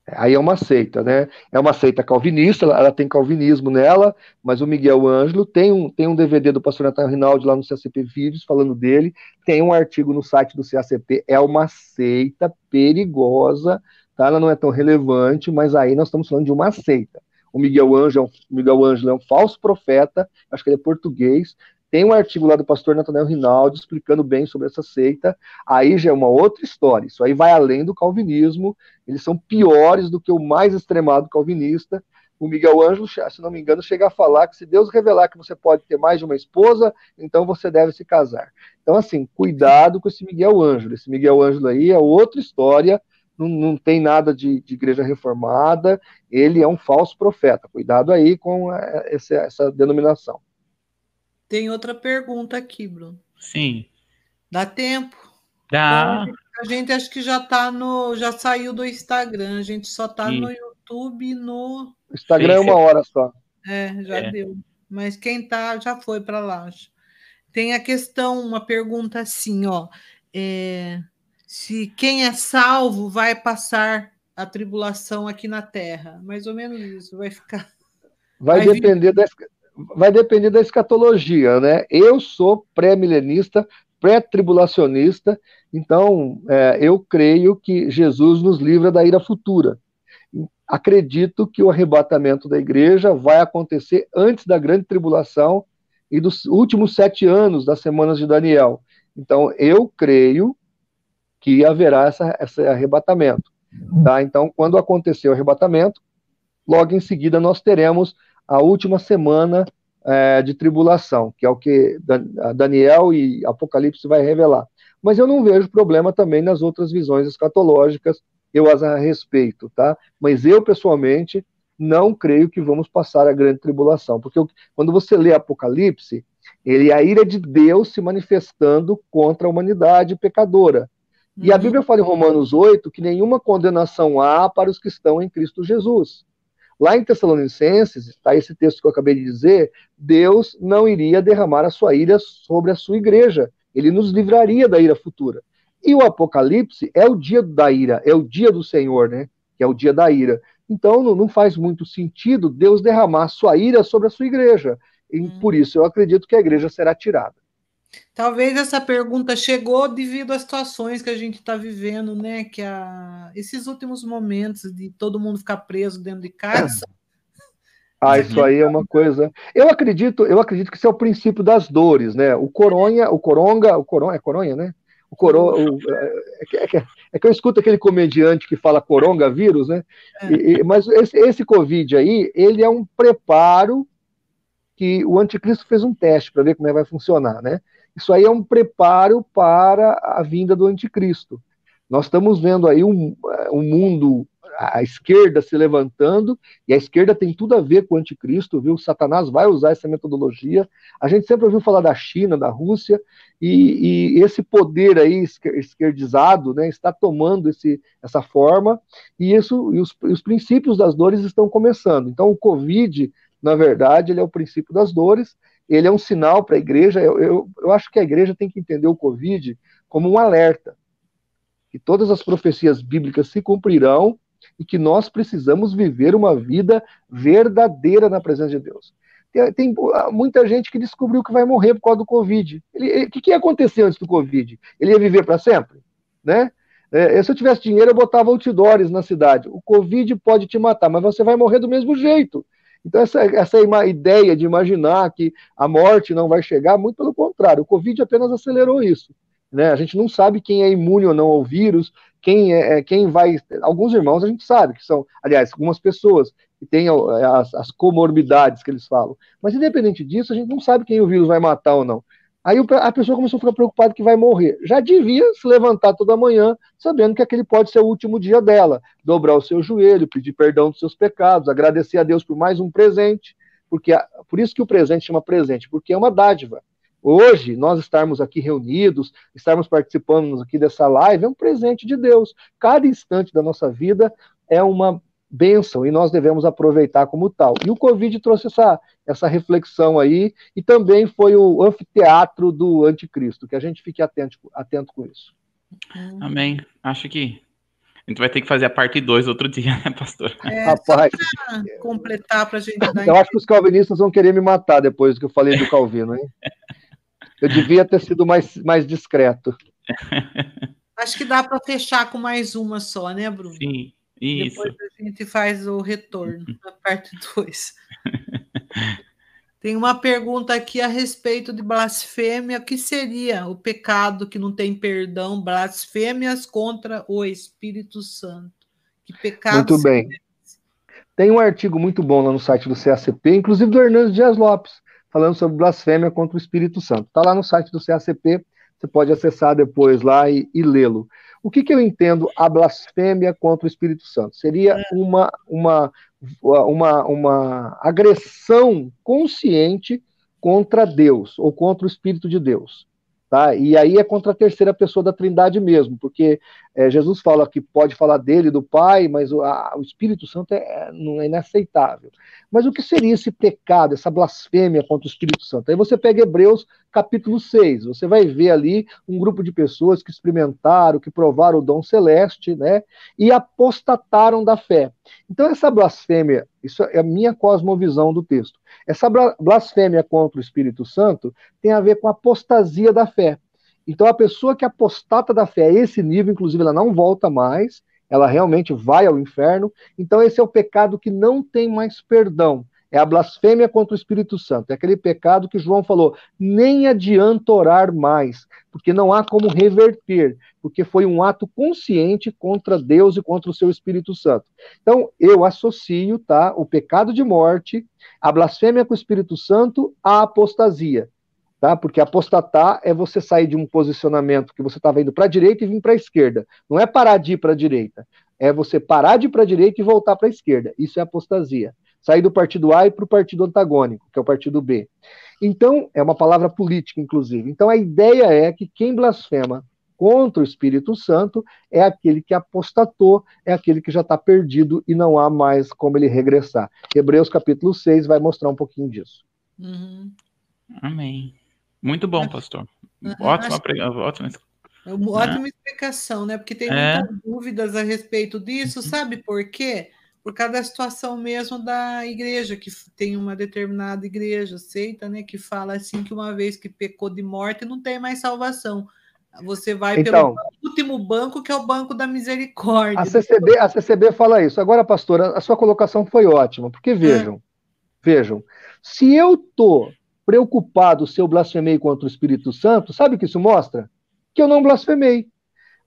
Aí é uma seita, né? É uma seita calvinista, ela, tem calvinismo nela, mas o Miguel Ângelo tem um, tem um DVD do pastor Natal Rinaldi lá no CACP Vídeos falando dele, tem um artigo no site do CACP, é uma seita perigosa, tá? Ela não é tão relevante, mas aí nós estamos falando de uma seita. O Miguel Ângelo, o Miguel Ângelo é um falso profeta, acho que ele é português, tem um artigo lá do pastor Nathanael Rinaldi explicando bem sobre essa seita. Aí já é uma outra história. Isso aí vai além do calvinismo. Eles são piores do que o mais extremado calvinista. O Miguel Ângelo, se não me engano, chega a falar que se Deus revelar que você pode ter mais de uma esposa, então você deve se casar. Então, assim, cuidado com esse Miguel Ângelo. Esse Miguel Ângelo aí é outra história. Não, não, tem nada de, de, igreja reformada, ele é um falso profeta. Cuidado aí com essa, essa denominação. Tem outra pergunta aqui, Bruno. Sim. Dá tempo? Dá. A gente acho que já tá no. Já saiu do Instagram, a gente só tá Sim. no YouTube no. Instagram é uma hora só. É, já é. deu. Mas quem tá já foi para lá. Tem a questão, uma pergunta assim, ó. É, se quem é salvo vai passar a tribulação aqui na Terra. Mais ou menos isso, vai ficar. Vai, vai depender vir... da, vai depender da escatologia, né? Eu sou pré-milenista, pré-tribulacionista, então é, eu creio que Jesus nos livra da ira futura. Acredito que o arrebatamento da igreja vai acontecer antes da grande tribulação e dos últimos sete anos das semanas de Daniel. Então eu creio que haverá essa, esse arrebatamento. Tá? Então, quando acontecer o arrebatamento, logo em seguida nós teremos a última semana é, de tribulação, que é o que Daniel e Apocalipse vai revelar. Mas eu não vejo problema também nas outras visões escatológicas, eu as respeito, tá? Mas eu, pessoalmente, não creio que vamos passar a grande tribulação, porque eu, quando você lê Apocalipse, ele é a ira de Deus se manifestando contra a humanidade pecadora. E a uhum. Bíblia fala em Romanos 8 que nenhuma condenação há para os que estão em Cristo Jesus. Lá em Tessalonicenses, está esse texto que eu acabei de dizer, Deus não iria derramar a sua ira sobre a sua igreja. Ele nos livraria da ira futura. E o Apocalipse é o dia da ira, é o dia do Senhor, né? Que é o dia da ira. Então não, faz muito sentido Deus derramar a sua ira sobre a sua igreja. E hum. por isso eu acredito que a igreja será tirada. Talvez essa pergunta chegou devido às situações que a gente está vivendo, né? Que a, esses últimos momentos de todo mundo ficar preso dentro de casa. Ah, isso aí é uma coisa. Eu acredito, eu acredito que isso é o princípio das dores, né? O coronha, o coronga, o coronha, é coronha, né? O coro, o, é, é, que, é, que eu escuto aquele comediante que fala coronga vírus, né? É. E, mas esse, esse Covid aí, ele é um preparo que o anticristo fez um teste para ver como é que vai funcionar, né? Isso aí é um preparo para a vinda do anticristo. Nós estamos vendo aí um, um mundo a esquerda se levantando, e a esquerda tem tudo a ver com o anticristo, viu? Satanás vai usar essa metodologia. A gente sempre ouviu falar da China, da Rússia, e, e esse poder aí esquerdizado né, está tomando esse, essa forma, e, isso, e os, os princípios das dores estão começando. Então, o Covid, na verdade, ele é o princípio das dores, ele é um sinal para a igreja. Eu, eu, eu acho que a igreja tem que entender o Covid como um alerta que todas as profecias bíblicas se cumprirão e que nós precisamos viver uma vida verdadeira na presença de Deus. Tem, tem muita gente que descobriu que vai morrer por causa do Covid. O que, que ia acontecer antes do Covid? Ele ia viver para sempre? Né? É, se eu tivesse dinheiro, eu botava outdoors na cidade. O Covid pode te matar, mas você vai morrer do mesmo jeito. Então, essa, essa ideia de imaginar que a morte não vai chegar, muito pelo contrário, o Covid apenas acelerou isso. Né? A gente não sabe quem é imune ou não ao vírus, quem é, é quem vai. Alguns irmãos a gente sabe que são, aliás, algumas pessoas que têm as, as comorbidades que eles falam. Mas independente disso, a gente não sabe quem o vírus vai matar ou não. Aí a pessoa começou a ficar preocupada que vai morrer. Já devia se levantar toda manhã, sabendo que aquele pode ser o último dia dela. Dobrar o seu joelho, pedir perdão dos seus pecados, agradecer a Deus por mais um presente, porque por isso que o presente chama presente, porque é uma dádiva. Hoje, nós estarmos aqui reunidos, estarmos participando aqui dessa live, é um presente de Deus. Cada instante da nossa vida é uma bênção e nós devemos aproveitar como tal. E o Covid trouxe essa, essa reflexão aí, e também foi o anfiteatro do anticristo, que a gente fique atento, atento com isso. Amém. Acho que a gente vai ter que fazer a parte 2 outro dia, né, pastor? É, Rapaz, completar para a gente dar. Eu acho que os calvinistas vão querer me matar depois do que eu falei do Calvino, hein? Eu devia ter sido mais, mais discreto. (laughs) Acho que dá para fechar com mais uma só, né, Bruno? Sim, isso. Depois a gente faz o retorno na parte 2. (laughs) Tem uma pergunta aqui a respeito de blasfêmia. O que seria o pecado que não tem perdão? Blasfêmias contra o Espírito Santo. Que pecado Muito bem. Tem um artigo muito bom lá no site do CACP, inclusive do Hernandes Dias Lopes, falando sobre blasfêmia contra o Espírito Santo. Está lá no site do CACP, você pode acessar depois lá e, e lê-lo. O que, que, eu entendo a blasfêmia contra o Espírito Santo? Seria é. uma, uma, uma, uma agressão consciente contra Deus ou contra o Espírito de Deus. Tá? E aí é contra a terceira pessoa da Trindade mesmo, porque é, Jesus fala que pode falar dele, do Pai, mas o, a, o Espírito Santo é, é, não é inaceitável. Mas o que seria esse pecado, essa blasfêmia contra o Espírito Santo? Aí você pega Hebreus capítulo 6, você vai ver ali um grupo de pessoas que experimentaram, que provaram o dom celeste, né, e apostataram da fé. Então essa blasfêmia, isso é a minha cosmovisão do texto. Essa blasfêmia contra o Espírito Santo tem a ver com a apostasia da fé. Então, a pessoa que apostata da fé a esse nível, inclusive, ela não volta mais, ela realmente vai ao inferno. Então, esse é o pecado que não tem mais perdão. É a blasfêmia contra o Espírito Santo. É aquele pecado que João falou: nem adianta orar mais, porque não há como reverter, porque foi um ato consciente contra Deus e contra o seu Espírito Santo. Então, eu associo tá, o pecado de morte, a blasfêmia com o Espírito Santo, à apostasia tá? Porque apostatar é você sair de um posicionamento que você estava indo para a direita e vir para a esquerda. Não é parar de ir para a direita, é você parar de ir para a direita e voltar para a esquerda. Isso é apostasia. Sair do partido A e para o partido antagônico, que é o partido B. Então, é uma palavra política, inclusive. Então, a ideia é que quem blasfema contra o Espírito Santo é aquele que apostatou, é aquele que já está perdido e não há mais como ele regressar. Hebreus capítulo 6 vai mostrar um pouquinho disso. Uhum. Amém. Muito bom, pastor. Uhum, ótima, ótima... É uma ótima né? explicação, né? Porque tem é. muitas dúvidas a respeito disso, uhum. sabe por quê? Por causa da situação mesmo da igreja, que tem uma determinada igreja, aceita, né? Que fala assim que uma vez que pecou de morte, não tem mais salvação. Você vai então, pelo último banco, que é o banco da misericórdia. A CCB, a CCB fala isso. Agora, pastora, a sua colocação foi ótima, porque vejam, é. vejam, se eu tô preocupado se eu blasfemei contra o Espírito Santo, sabe o que isso mostra? Que eu não blasfemei.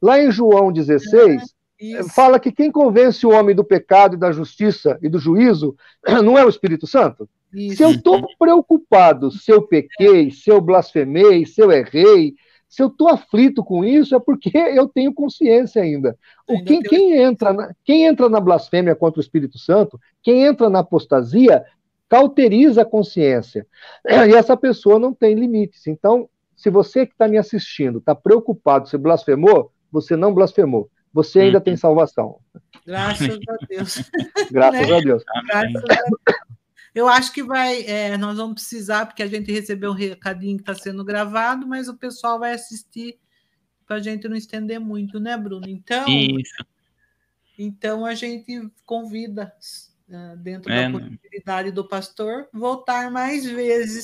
Lá em João 16, é, fala que quem convence o homem do pecado e da justiça e do juízo (clears throat) não é o Espírito Santo. Isso. Se eu estou preocupado se eu pequei, se eu blasfemei, se eu errei, Se eu estou aflito com isso, é porque (laughs) eu tenho consciência ainda. O, quem, quem, entra na, quem entra na blasfêmia contra o Espírito Santo, quem entra na apostasia, cauteriza a consciência. E essa pessoa não tem limites. Então, se você que está me assistindo está preocupado se blasfemou, você não blasfemou. Você ainda tem uhum. salvação. Graças a Deus. (laughs) Graças né? a Deus. Graças a Deus. Eu acho que vai, é, nós vamos precisar, porque a gente recebeu um recadinho que está sendo gravado, mas o pessoal vai assistir para a gente não estender muito, né, Bruno? Então, Isso. então a gente convida dentro é, da possibilidade do pastor voltar mais vezes,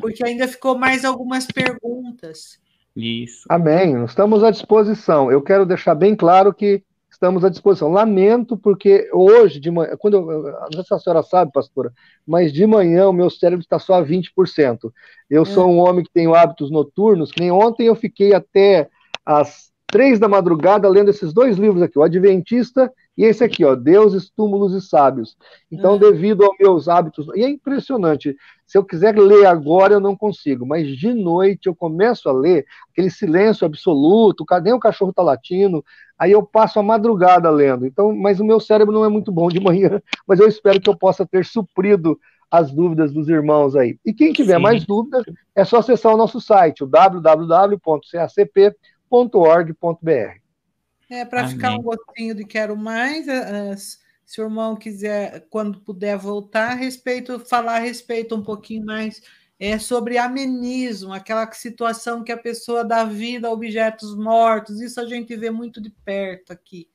porque ainda ficou mais algumas perguntas. Isso. Amém. Estamos à disposição. Eu quero deixar bem claro que estamos à disposição. Lamento, porque hoje, de manhã, quando eu, não sei se a senhora sabe, pastora, mas de manhã o meu cérebro está só a 20%. Eu é. sou um homem que tenho hábitos noturnos, que nem ontem eu fiquei até às três da madrugada lendo esses dois livros aqui, o Adventista e esse aqui, ó, Deuses, Túmulos e Sábios. Então, é. devido aos meus hábitos, e é impressionante, se eu quiser ler agora, eu não consigo, mas de noite eu começo a ler, aquele silêncio absoluto, cadê o cachorro tá latindo, aí eu passo a madrugada lendo. Então, mas o meu cérebro não é muito bom de manhã, (laughs) mas eu espero que eu possa ter suprido as dúvidas dos irmãos aí. E quem tiver Sim. mais dúvidas, é só acessar o nosso site, o www.cacp.org.br. É, para ficar um gostinho de quero mais, uh, se o irmão quiser, quando puder voltar, a respeito, falar a respeito um pouquinho mais é, sobre amenismo, aquela situação que a pessoa dá vida a objetos mortos, isso a gente vê muito de perto aqui.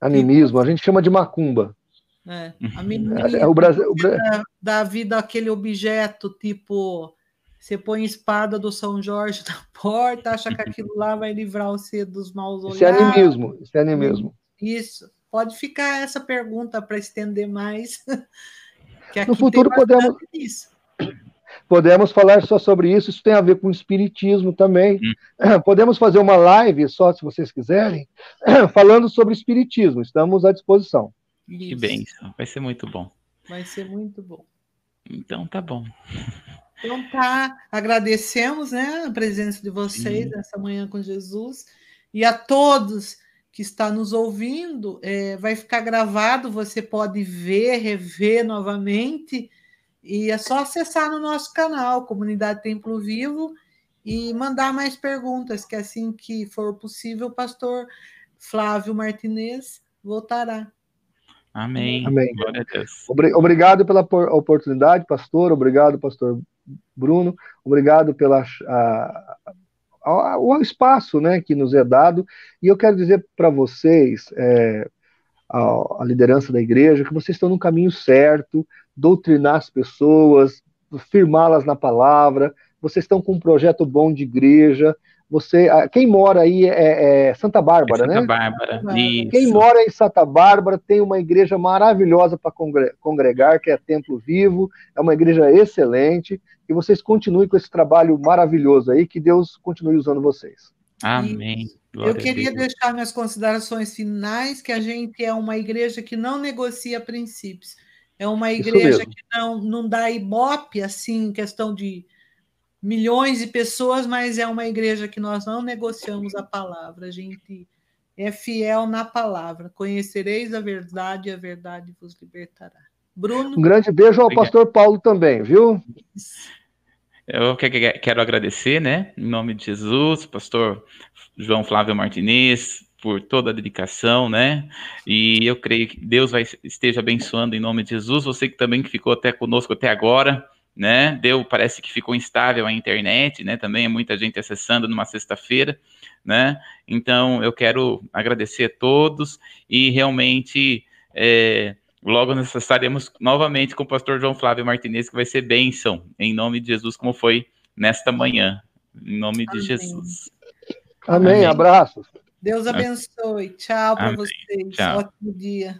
Animismo, a gente chama de macumba. É, (laughs) amenismo, é, o Brasil, o Brasil... Dá, dá vida àquele objeto, tipo você põe a espada do São Jorge (laughs) na porta, acha que aquilo lá vai livrar você dos maus olhares. Isso é animismo, isso é animismo. Isso. Pode ficar essa pergunta para estender mais. (laughs) no futuro podemos. Isso. Podemos falar só sobre isso, isso tem a ver com espiritismo também. Hum. (clears throat) Podemos fazer uma live, só se vocês quiserem, (clears throat) falando sobre espiritismo. Estamos à disposição. Isso. Que bem, vai ser muito bom. Vai ser muito bom. Então tá bom. Então tá, agradecemos né, a presença de vocês Sim. nessa manhã com Jesus e a todos que está nos ouvindo, é, vai ficar gravado, você pode ver, rever novamente, e é só acessar no nosso canal, Comunidade Templo Vivo, e mandar mais perguntas, que assim que for possível, o pastor Flávio Martinez voltará. Amém. Amém. Obrigado pela oportunidade, pastor. Obrigado, pastor Bruno. Obrigado pela a, a, o espaço né, que nos é dado. E eu quero dizer para vocês, é, a, a, liderança da igreja, que vocês estão no caminho certo, doutrinar as pessoas, firmá-las na palavra. Vocês estão com um projeto bom de igreja. Você, quem mora aí é, é Santa Bárbara, é Santa né? Bárbara. Isso. Quem mora em Santa Bárbara tem uma igreja maravilhosa para congregar, que é Templo Vivo, é uma igreja excelente, e vocês continuem com esse trabalho maravilhoso aí, que Deus continue usando vocês. Amém. Eu queria deixar minhas considerações finais, que a gente é uma igreja que não negocia princípios, é uma igreja que não, não dá ibope, assim, em questão de milhões de pessoas, mas é uma igreja que nós não negociamos a palavra, a gente é fiel na palavra. Conhecereis a verdade e a verdade vos libertará. Bruno. Um grande beijo ao Obrigado. pastor Paulo também, viu? Eu quero agradecer, né, em nome de Jesus, pastor João Flávio Martinez, por toda a dedicação, né? E eu creio que Deus vai esteja abençoando em nome de Jesus. Você que também que ficou até conosco até agora, né? Deu, parece que ficou instável a internet, né? Também é muita gente acessando numa sexta-feira, né? Então eu quero agradecer a todos e realmente é, logo nós estaremos novamente com o pastor João Flávio Martinez, que vai ser bênção, em nome de Jesus, como foi nesta manhã. Em nome Amém. de Jesus. Amém. Amém. Abraços. Deus abençoe. Tchau para vocês. Tchau. Ótimo dia.